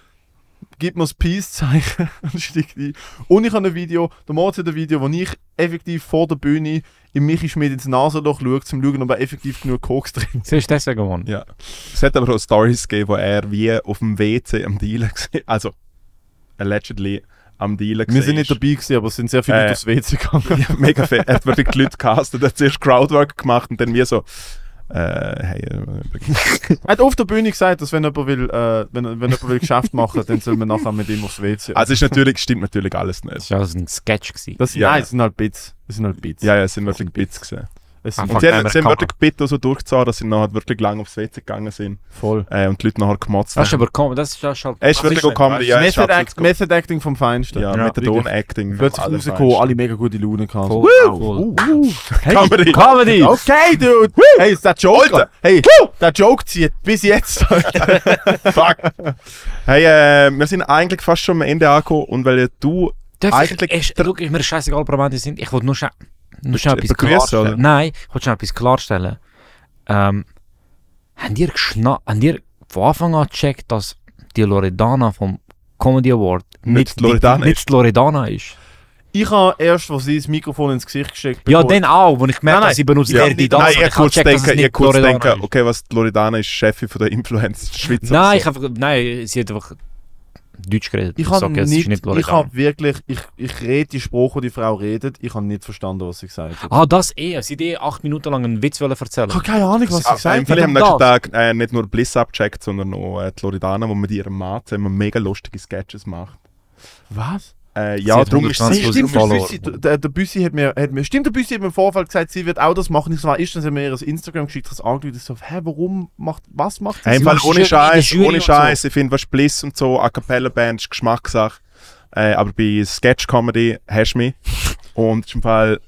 gibt mir das Peace-Zeichen und steigt ein. Und ich habe ein Video, der Moritz hat ein Video, wo ich effektiv vor der Bühne im Michi Schmidt ins Nasenloch schaue, um zu schauen, ob er effektiv genug Koks drin Siehst du deswegen, Mann? Ja. Es hat aber auch Stories gegeben, wo er wie auf dem WC am Dealen war. Also, allegedly am Dealen Wir sind nicht dabei gewesen, aber es sind sehr viele Äh, Leute aufs WC gegangen. ja, mega fett. Er hat wirklich die Leute castet, er hat zuerst Crowdwork gemacht und dann wie so, äh, hey, äh, Er hat auf der Bühne gesagt, dass wenn jemand will, äh, wenn, wenn jemand will Geschäft machen, dann soll man nachher mit ihm aufs WC. also ist natürlich, stimmt natürlich alles Das nicht. war also ein Sketch. Gewesen. das, ja. Nein, es sind halt Bits. Es sind halt Bits. Ja, ja, es sind wirklich Bits gesehen. Es. Und sie haben, sie haben wirklich bitte so durchgezogen, dass sie nachher wirklich lange aufs WC gegangen sind voll. äh, und die Leute nachher gemotzt Das ist haben. aber komm, das ist, das ist halt. Er ist wirklich auch Comedy, ja, Method, Act. Method Acting vom Feinsten. Ja, Ja, Methadon-Acting. Plötzlich Alle rausgekommen, alle mega gute Laune gehabt. Voll, Woo! voll. Uh, uh. Hey, Comedy. Comedy! Okay, dude! Hey, ist der Joke? Alter. Hey, der Joke zieht bis jetzt. Fuck. Hey, äh, wir sind eigentlich fast schon am Ende angekommen und weil du Darf Eigentlich- ich, ist, schau, ist mir scheißegal, ob wir am Ende sind. Ich wollte nur, schnell- nur schnell etwas klarstellen. oder? Nein, ich wollte schnell etwas klarstellen. Ähm, habt ihr habt ihr von Anfang an gecheckt, dass die Loredana vom Comedy Award Nicht die- Loredana nicht die Loredana ist? ich habe erst, als sie das Mikrofon ins Gesicht gesteckt Ja, dann auch, wo ich gemerkt habe, sie benutzt Ja, der die das. nein, ich habe kurz es denken, nicht kurz Loredana denken, ist. okay, was die Loredana ist Chefin von der Influencer Schweizer. Nein, so. ich habe, nein, sie hat einfach Deutsch geredet. Ich Ich habe sage, nicht, nicht ich habe wirklich, ich, ich rede die Sprache, die die Frau redet, ich habe nicht verstanden, was sie gesagt hat. Ah, das eh. Sie hat eh acht Minuten lang einen Witz wollen erzählen. Ich habe keine Ahnung, was sie gesagt hat. haben am nächsten. Tag äh, nicht nur Bliss abgecheckt, sondern auch äh, die Loredana, wo mit ihrem Mann zusammen mega lustige Sketches macht. Was? Äh, ja, Sie darum ist 120 sie... Stimmt. Büssi, der, der Büssi hat mir, hat mir, stimmt, der Büssi hat mir im Vorfeld gesagt, sie wird auch das machen. Ich so, was ist das? Er hat mir ihr Instagram geschickt, das angeschaut. Ich so, hä, warum macht, was macht sie? Hey, Sie ohne Scheiß, ohne und so. Scheiß. Ich finde, was Bliss und so, A Cappella Band ist Geschmackssache. Äh, aber bei Sketch Comedy hast du mich. Und ist im Fall.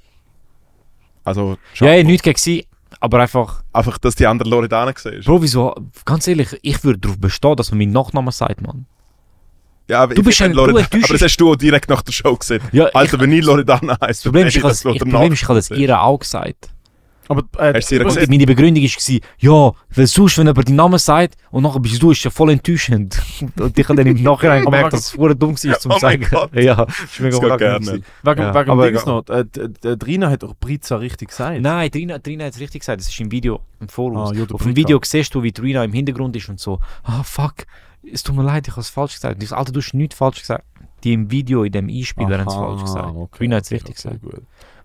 Also, Ja, ja, Chapeau. nichts gegen sie, aber einfach, einfach, dass die andere Loredana siehst. Bro, wieso, ganz ehrlich, ich würde darauf bestehen, dass man meinen Nachnamen sagt, Mann. Ja, aber Du ich bist ein- Loredana, du aber das hast du auch direkt nach der Show gesehen. Ja, Alter, wenn ich Loredana heisst, Das Problem ist, ich das, ich, Problem ist, ich habe das ihr auch gesagt. Aber, äh, Hast du gesagt? Meine Begründung war, ja, weil sonst, wenn jemand deinen Namen sagt und nachher bist du, ist ja voll enttäuschend. Und ich habe dann im Nachhinein Aber gemerkt, dass es voll dumm war, zum Oh sagen. Ja, ist mega Das gerne. Wegen, Ja, wegen aber Dings noch. Äh, d- Drina hat doch Brizza richtig gesagt. Nein, Trina, Trina hat es richtig gesagt, das ist im Video im Voraus. Ah, Auf dem. Video siehst du, wie Trina im Hintergrund ist und so, ah fuck, es tut mir leid, ich habe es falsch gesagt. Ich so, Alter, du hast nichts falsch gesagt. die im Video, in dem Einspieler, haben es falsch gesagt. okay, hat es okay, richtig okay, gesagt.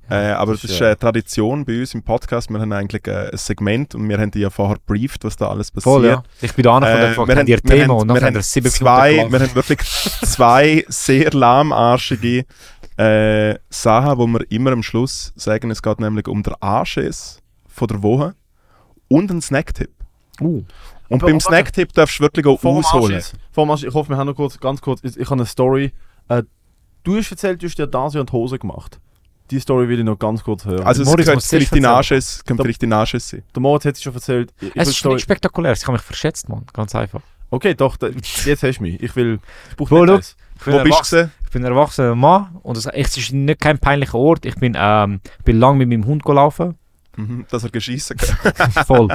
Äh, aber Das ist eine Tradition bei uns im Podcast. Wir haben eigentlich äh, ein Segment und wir haben die ja vorher briefed, was da alles passiert. Voll, ja. Ich bin da Äh, gefragt, wir haben- ihr Thema? Und dann wir haben wir sieben zwei, wir haben wirklich zwei sehr lahmarschige äh, Sachen, wo wir immer am Schluss sagen, es geht nämlich um den Anschiss von der Woche und einen Snacktipp. Uh, Und Aber- beim Snacktipp darfst du wirklich auch ausholen. Vor Ich hoffe, wir haben noch kurz, ganz kurz, ich, ich habe eine Story. Äh, du hast erzählt, du hast dir das die Hose gemacht. Die Story will ich noch ganz kurz hören. Also es Moritz könnte vielleicht die. Nachschiss, könnte vielleicht die Nachschiss sein. der Moritz hat es schon erzählt. Ich, es ist Story- nicht spektakulär, ich habe mich verschätzt, Mann. Ganz einfach. Okay, doch, da, jetzt hast du mich. Ich will. Ich brauche Wo bist du ich bin ein erwachsener Mann und es es ist nicht kein peinlicher Ort. Ich bin, ähm, bin lang mit meinem Hund gelaufen. Mhm, Dass er geschissen kann. Voll.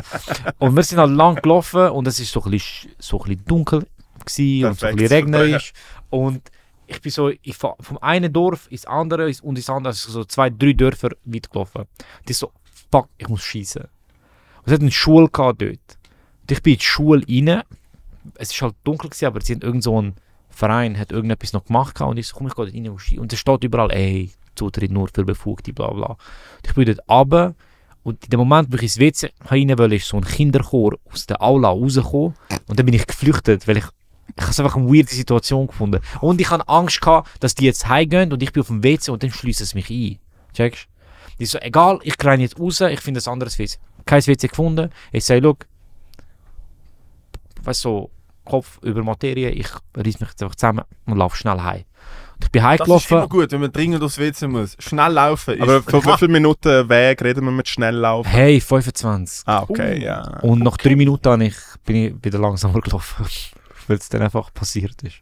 und wir sind halt lang gelaufen und es ist so ein bisschen, so ein bisschen dunkel gewesen und so ein bisschen regnerisch. Und ich bin so ich vom einen Dorf ins andere und ins andere, also so zwei, drei Dörfer weit gelaufen. Und ich so, fuck, ich muss schießen. Und es hat eine Schule gehabt dort. Und ich bin in die Schule rein. Es ist halt dunkel gewesen, aber sie haben irgend so ein Verein hat irgendetwas noch gemacht und ich so, komm, ich gehe dort rein. Und es steht überall, ey, Zutritt nur für Befugte, bla bla. Und ich bin dort runter und in dem Moment, wo ich ins WC rein wollte, ist so ein Kinderchor aus der Aula rausgekommen. Und dann bin ich geflüchtet, weil ich, ich habe einfach eine weirde Situation gefunden. Und ich hatte Angst gehabt, dass die jetzt heimgehen und ich bin auf dem WC und dann schließen sie mich ein. Checkst? Die so, egal, ich renne jetzt raus, ich finde ein anderes WC. Kein WC gefunden. Ich sage, look, weißt so, Kopf über Materie, ich reiß mich jetzt einfach zusammen und laufe schnell heim. Ich bin Das ist immer heimgelaufen. gut, wenn man dringend aufs WC muss. Schnell laufen. ist- Aber von wie vielen Minuten Weg reden wir mit Schnelllaufen? Hey, 25. Ah, okay, Uh. ja. Und nach drei Minuten ich, bin ich wieder langsamer gelaufen, weil es dann einfach passiert ist.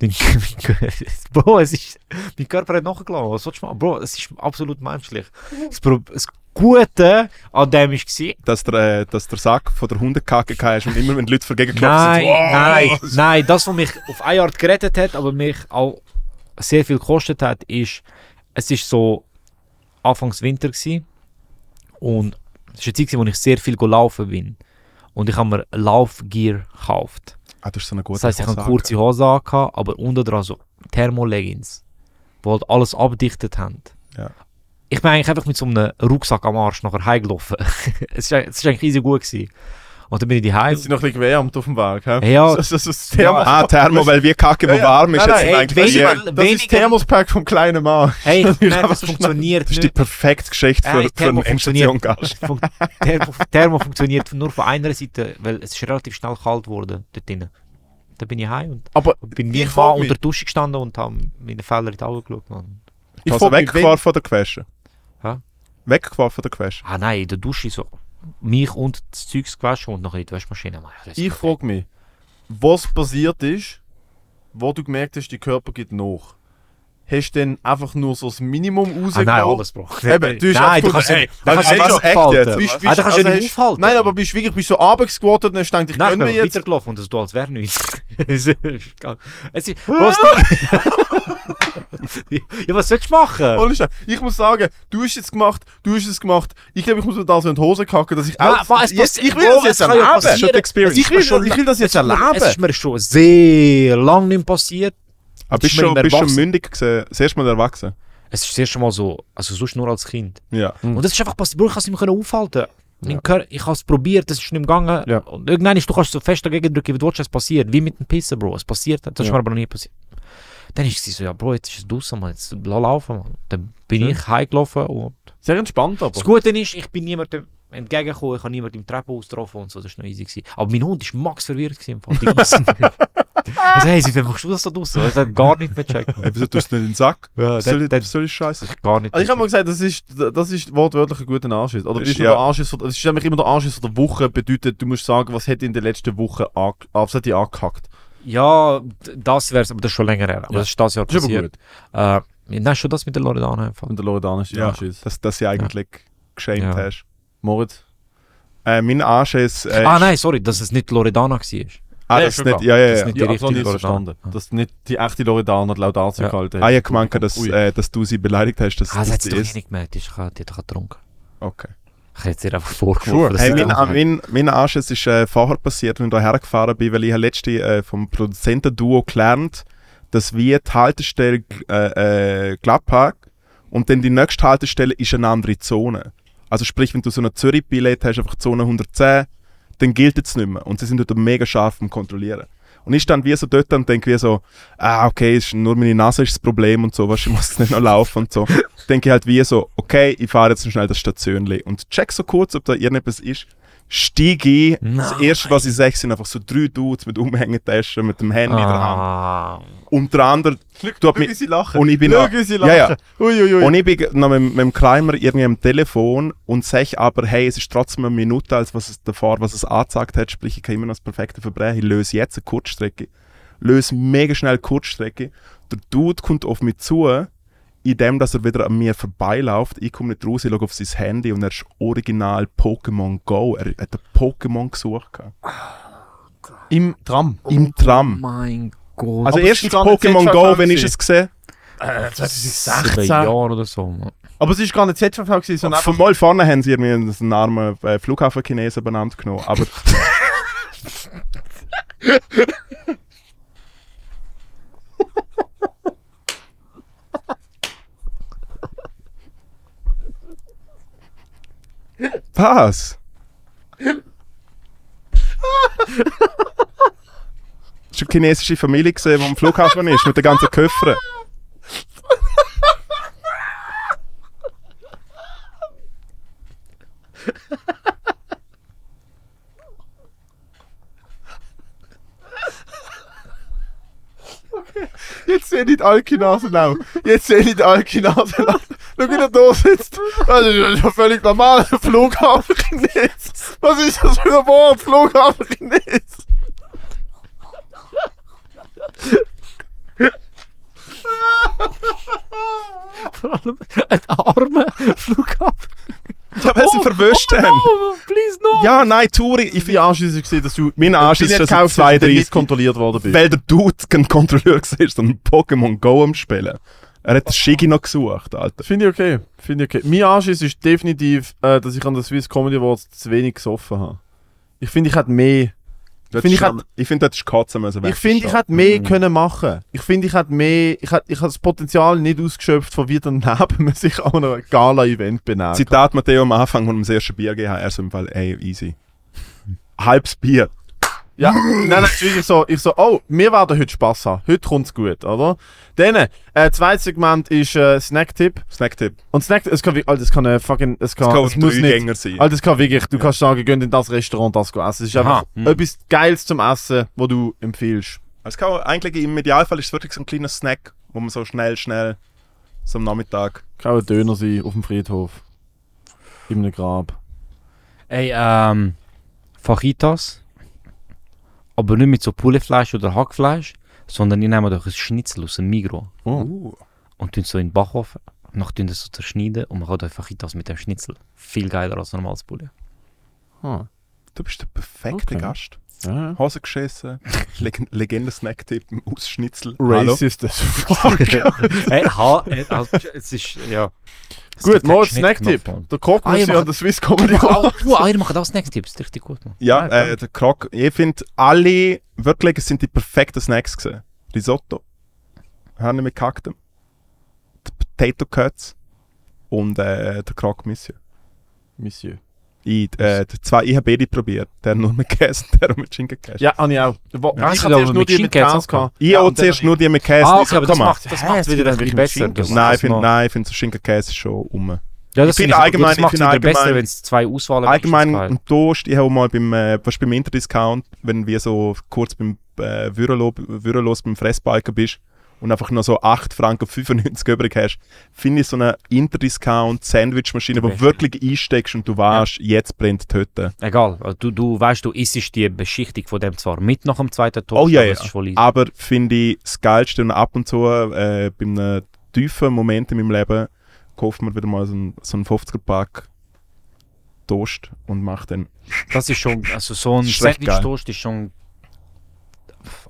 Bro, es ist, mein Körper hat nachgelassen. Was sollst du machen? Bro, es ist absolut menschlich. Das, Pro- das Gute an dem war, Dass der, äh, dass der Sack von der Hundekacke hast und immer wenn die Leute vergegen nein, klopfen, nein, nein, das, was mich auf eine Art gerettet hat, aber mich auch sehr viel gekostet hat, ist, es ist so Anfangs Winter gewesen, und es war eine Zeit, wo ich sehr viel gelaufen bin. Und ich habe mir Laufgear gekauft. Ah, das ist so Das heisst, ich habe kurze Hose angehabt, aber unten dran so Thermoleggings, die halt alles abdichtet haben. Ja. Ich bin eigentlich einfach mit so einem Rucksack am Arsch nachher heimgelaufen. es war es war eigentlich easy gut. Gewesen. Und dann bin ich die heim. Jetzt sind noch ein bisschen gewärmt auf dem Weg. hä? Ja. Das, das, das, Thermos, Ah, Thermo, weil wir Kacke, wo Ja, ja. warm ist, Nein, jetzt nein, sind hey, eigentlich das ist Thermospack vom kleinen Mann. Hey, merke, einfach das funktioniert Das ist die perfekte Geschichte für, Hey, für Thermo einen Endstation-Gast. Fun Thermo, Thermo funktioniert nur von einer Seite, weil es ist relativ schnell kalt geworden dort drinnen. Dann bin ich heim und Aber bin wie mich- unter der Dusche gestanden und habe meine Fehler in die Augen geschaut. Mann. ich Also weggefahren von der Quäsche. Weggefahren von der Quäsche. Ah nein, in der Dusche so mich und das Zeugs gewaschen und noch in die Waschmaschine. Ich frage mich, was passiert ist, wo du gemerkt hast, die Körper geht nach. Hast du dann einfach nur so das Minimum Ah, nein, alles, Bro. Eben, du hast nein, du gefunden, nicht, ey, da kannst du also nicht was, aufhalten. jetzt? Bist- Ah, da kannst du also nicht aufhalten. Nein, aber bist wirklich bist so geworden und hast gedacht, ich Nein, bin jetzt. weitergelaufen und das tut, als wäre nichts. es ist, es- ja, was sollst du machen? Ich muss sagen, du hast es gemacht, du hast es gemacht. Ich glaube, ich muss mir da so in die Hose kacken, dass ich Nein, auch... was, jetzt, passi- ich will das jetzt erleben. Ich will, ich will das jetzt erleben. Es ist mir schon sehr lange nicht passiert. Aber bist ist mir du bist schon mündig gewesen? Das erste Mal erwachsen? Es ist das erste Mal so, also sonst nur als Kind. Ja. Und das ist einfach passiert, ich kann es nicht mehr aufhalten. Ja. Körper, ich habe es probiert, es ist nicht gegangen. Ja. Und irgendwann ist, du kannst so fest dagegen drücken, wie du willst, es passiert. Wie mit dem Pissen, Bro. Es passiert, das ist Ja. mir aber noch nie passiert. Dann ist es so, ja, Bro, jetzt ist es draußen, man, jetzt lass laufen, man. Dann bin Ja. ich heimgelaufen und Sehr entspannt aber. das Gute ist, ich bin niemandem entgegengekommen, ich habe niemanden im Treppenhaus getroffen und so, das war noch easy. Gewesen. Aber mein Hund war max verwirrt. Gewesen, im Fall. Also, hey, wie machst du das so draußen? Er hat gar nicht mehr gecheckt. Wieso tust du nicht in den Sack? Ja, soll, was soll ich Scheiße? gar nicht Also ich habe mal gesagt, das ist, das ist wortwörtlich ein guter Anschiss. Oder Das ist ist- ja. der Anschiss von, das ist nämlich immer der Anschiss von der Woche, bedeutet, du musst sagen, was hat in der letzten Woche ange, ah, was hat dich angehackt. Ja, das wäre aber das ist schon länger her. Aber Ja. das ist das Jahr Das ist aber passiert. gut. Äh, nein, schon das mit der Loredana einfach. Und der Loredana ist der Ja, Anschiss. dass, dass du eigentlich geschämt Ja. hast. Moritz? Äh, mein Anschiss... Äh, ah nein, sorry, dass es nicht Loredana war. Ah, Ja, das schon nicht... Ja, ja, Das ja. ist nicht- Die Ja, richtige habe ich es Loredana. verstanden. Dass nicht die echte Loredana die Laudatio Ja. gehalten hat. Ah, ich habe gemeint, dass, äh, dass du sie beleidigt hast, dass, Ah, das hat sie doch ist. nicht gemerkt, die ist- die hat doch getrunken. Okay. Ich hätte sie ihr einfach vorgeworfen. Sure. dass Hey, mein, mein, mein Anschiss ist äh, vorher passiert, als ich hierher gefahren bin, weil ich habe letzte äh, vom Produzentenduo gelernt, dass wie die Haltestelle äh, äh, Gladpark und dann die nächste Haltestelle ist eine andere Zone. Also sprich, wenn du so eine Zürich-Billett hast, einfach Zone 110, dann gilt es nicht mehr. Und sie sind dort mega scharf am Kontrollieren. Und ich stand wie so dort und denke wie so, ah, okay, ist nur meine Nase ist das Problem und so, was ich muss nicht noch laufen und so. denke ich halt wie so, okay, ich fahre jetzt schnell das Stationli und check so kurz, ob da irgendetwas ist. Steige. Das Nein. erste, was ich sehe, sind einfach so drei Dudes mit Umhängetaschen, mit dem Handy in der Hand. Ah. Und der andere, du Schau, wie sie lachen. und ich bin Schau, wie sie ja, lachen. ja. Uiuiui. und ich bin noch mit, mit dem Climber irgendwie am Telefon und sage aber, hey, es ist trotzdem eine Minute, als was es davor, was es angezeigt hat, sprich, ich kann immer noch das perfekte Verbrechen, ich löse jetzt eine Kurzstrecke, löse mega schnell eine Kurzstrecke, der Dude kommt auf mich zu, indem dass er wieder an mir vorbeiläuft, ich komme nicht raus, ich schaue auf sein Handy und er ist original Pokémon Go, er hat ein Pokémon gesucht. gehabt. Im Tram. Im Tram. Mein Gott. Also Aber erstens ist Pokémon Go, wenn ich es gesehen Äh, sieben 2016. Jahre oder so. Aber es ist gar nicht ZVV gewesen, sondern Von mal vorne haben sie irgendwie einen armen äh, Flughafen-Chinesen benannt genommen, aber Was? Hast du eine chinesische Familie gesehen, die am Flughafen ist, mit den ganzen Köffern? Jetzt sehe ich die Alki-Nase auch. Jetzt sehe ich die Alki-Nase auch. Schau, wie er da sitzt. Das ist ja völlig normal. Flughafen-Chines. Was ist das für ein Wort? Flughafen-Chines. Vor allem ein armer Flughafen. Ja, weil sie verwischt haben. Oh, please no. Ja, nein, Turi, ich finde, Arsch ist dass du mein Arsch ist schon seit gekauft zwei, hast, der drei nicht kontrolliert worden bist. weil der Dude kein Kontrolleur war, sondern Pokémon Go am Spielen. Er hat Shigi noch gesucht, Alter. Finde ich okay. Finde ich okay. Mein Arsch ist, ist definitiv, äh, dass ich an der Swiss Comedy Awards zu wenig gesoffen habe. Ich finde, ich hätte mehr. Finde ich hat- ich finde, dort ist Kotzen müssen Ich finde, ich hätte mehr Mhm. können machen. Ich finde, ich hätte mehr. Ich hätte, ich das Potenzial nicht ausgeschöpft, von wie daneben man sich an einem Gala-Event benennt. Zitat Matteo am Anfang, als wir das erste Bier gegeben haben, er so im Fall, ey, easy. Halbes Bier. Ja, nein, nein, es wirklich so, ich so, oh, wir werden heute Spass haben. Heute kommt's gut, oder? Dann, äh, zweites Segment ist äh, Snacktipp. Snacktipp. Und Snack, es kann, wirklich- Alter, es kann äh, fucking, es kann, Es kann es ein muss nicht. Dreigänger sein. Alter, es kann wirklich, du kannst sagen, geh in das Restaurant, das go essen. Es ist Aha, einfach hm. etwas Geiles zum Essen, wo du empfiehlst. Es kann eigentlich im Idealfall ist es wirklich so ein kleiner Snack, wo man so schnell, schnell, so am Nachmittag. Kann auch ein Döner sein, auf dem Friedhof. In einem Grab. Ey, ähm, Fajitas. Aber nicht mit so Pullefleisch oder Hackfleisch, sondern ich nehme doch ein Schnitzel aus dem Migro Oh. Uh. und tun so in den Backofen. Dann tun das so zerschneiden und man hat einfach Fajitas mit dem Schnitzel. Viel geiler als normales Poulet. Ah. Du bist der perfekte Okay. Gast. Ja. Hose geschissen, Leg Legende-Snacktipp aus Schnitzel. Hallo. Racist as fuck. hey, ha, also, es ist, ja. Es Gut, mal Snacktipp. Der Koch Ah, muss ja macht- an der Swiss Comedy Awards. oh, ihr macht auch Snacktipps, richtig gut, Mann. Ja, Ja, äh, der Krog. Ich finde, alle, wirklich, es sind die perfekten Snacks gewesen. Risotto. Hörner mit Kaktem. Die Potato Cuts. Und äh, der Krog Monsieur. Monsieur. Ich, äh, die zwei, ich habe beide probiert. Der nur mit Käse und der mit Schinkenkäse. Ja, habe ich auch. Wo, Ja, ich aber nur die mit Käse gehabt. Ich ja, auch zuerst nur die mit Käse. Ah, Ich okay, aber das macht, das macht wieder ein bisschen besser. Nein, ich finde, nein, ich finde so Schinkenkäse ist schon um. Ja, das Ich finde ich allgemein- allgemein, das macht ich finde wieder besser, allgemein- wenn es zwei Auswahlen Allgemein wenigstens ein Toast, ich habe mal beim, äh, was beim Interdiscount, wenn wir so kurz beim äh, Würrelos beim Fressbalken bist und einfach noch so 8 Franken 95 übrig hast, finde ich so eine Interdiscount-Sandwichmaschine, wo du wirklich einsteckst und du weißt, jetzt brennt die Hütte. Egal, also du, du weißt, du isst die Beschichtung von dem zwar mit nach dem zweiten Tag, Oh ja, aber ja. voll easy. Aber finde ich das Geilste und ab und zu äh, bei einem tiefen Moment in meinem Leben kauft man wieder mal so einen, so einen 50er-Pack Toast und macht dann Das ist schon, also so ein Sandwich-Toast ist schon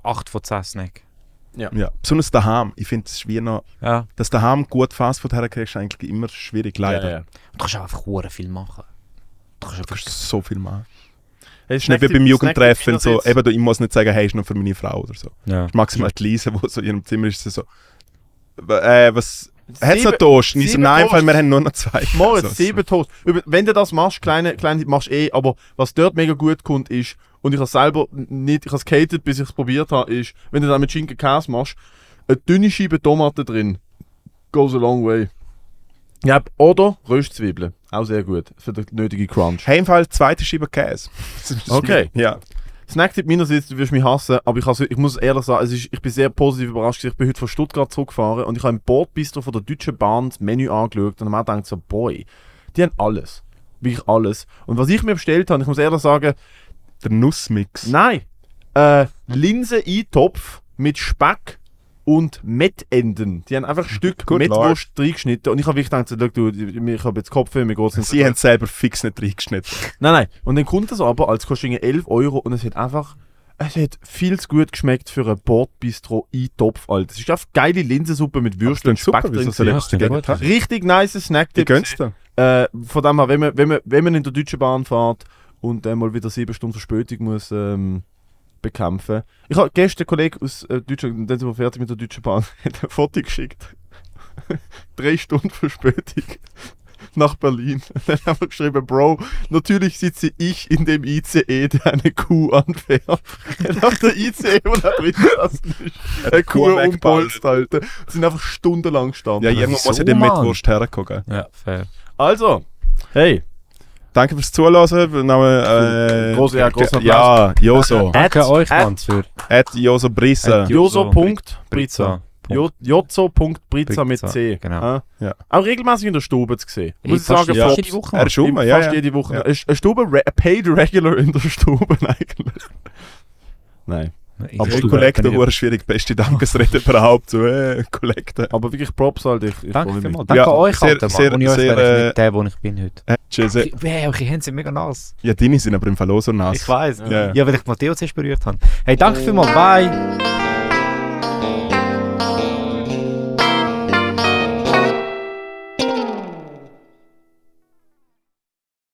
8 von 10 Snack. Ja, besonders daheim. Ich finde, es ist wie noch, Ja. dass daheim gut Fastfood herkriegst, ist eigentlich immer schwierig, leider. Ja, ja. Du kannst auch einfach hure viel machen. Du kannst Du kannst so viel machen. Hey, ist nicht wie beim Jugendtreffen, so, eben, du, ich muss nicht sagen, hey, ist noch für meine Frau oder so. Ja. Maximal die Lise, wo so in ihrem Zimmer ist, so, äh, was, Sieben- noch Toast? So, sieben nein, weil wir haben nur noch zwei. Moritz, so, sieben Toast. Wenn du das machst, kleine, kleine machst du eh, aber was dort mega gut kommt, ist, und ich habe selber nicht, ich habe es gehatet, bis ich es probiert habe, ist, wenn du dann mit Schinken Käse machst, eine dünne Scheibe Tomate drin. Goes a long way. Ja, oder Röstzwiebeln. Auch sehr gut. Für den nötigen Crunch. Hey, im Fall zweite Scheibe Käse. Okay. Ja. Snacktipp meinerseits, du wirst mich hassen, aber ich, has, ich muss ehrlich sagen, es ist, ich bin sehr positiv überrascht. Ich bin heute von Stuttgart zurückgefahren und ich habe im Bordbistro von der Deutschen Bahn das Menü angeschaut und habe mir gedacht so, boy, die haben alles. Wirklich alles. Und was ich mir bestellt habe, ich muss ehrlich sagen, Der Nussmix. nein, äh, Linsen-Eintopf mit Speck und Mettenden. Die haben einfach ein Stück Good Mettwurst reingeschnitten und ich habe wirklich gedacht, so, du, ich habe jetzt Kopfweh, mir so Sie haben selber fix nicht reingeschnitten. Nein, nein. Und dann kommt das aber als kostet irgendwie 11 Euro und es hat einfach. Es hat viel zu gut geschmeckt für ein Bordbistro Eintopf, Alter. Es ist einfach geile Linsensuppe mit Würstchen und Speck drin. Ja? Richtig nice Snacktipp. Äh, von dem her, wenn man, wenn, man, wenn man in der Deutschen Bahn fährt und äh, mal wieder sieben Stunden Verspätung muss ähm, bekämpfen. Ich habe gestern einen Kollegen aus äh, Deutschland, dann sind wir fertig mit der Deutschen Bahn, hat ein Foto geschickt. Drei Stunden Verspätung nach Berlin. Dann haben wir geschrieben, Bro, natürlich sitze ich in dem ICE, der eine Kuh anfährt. Auf der ICE, wo das ist. Eine Kuh umpolst, Alter. Sind einfach stundenlang gestanden. Ja, irgendwo wieso, muss ja der Mann? Mittwurst herkommen. Ja, fair. Also, hey, Danke fürs Zuhören. Name, äh, Große- ja, großer Ja, Joso. Danke At- euch, Mann, für At Joso Brisse. At joso.brizza. Jo- Jozo.brizza mit Brizza, C. genau. Ah. Ja. Auch regelmäßig in der Stube zu sehen. Muss ich fast- sagen, ja. fast jede Woche, Er um, Im- ja, fast ja. jede Woche. Ja. Eine Stube, re paid regular in der Stube eigentlich. Nein. Aber Kollekte, hure schwierig. Beste Dankesrede überhaupt. So, äh, Kollekte. Aber wirklich Props halt. Ich, ich Danke vielmals. Danke Ja, euch, sehr- Alter, Mann. sehr- Ohne euch sehr, wäre ich äh, nicht der, wo ich bin heute. Äh, tschüss. Hey, eure Hände sind mega nass. Ja, deine sind aber im Fall auch so nass. Ich weiß. Ja. Ja, weil ich Matteo zuerst berührt habe. Hey, danke vielmals. Bye.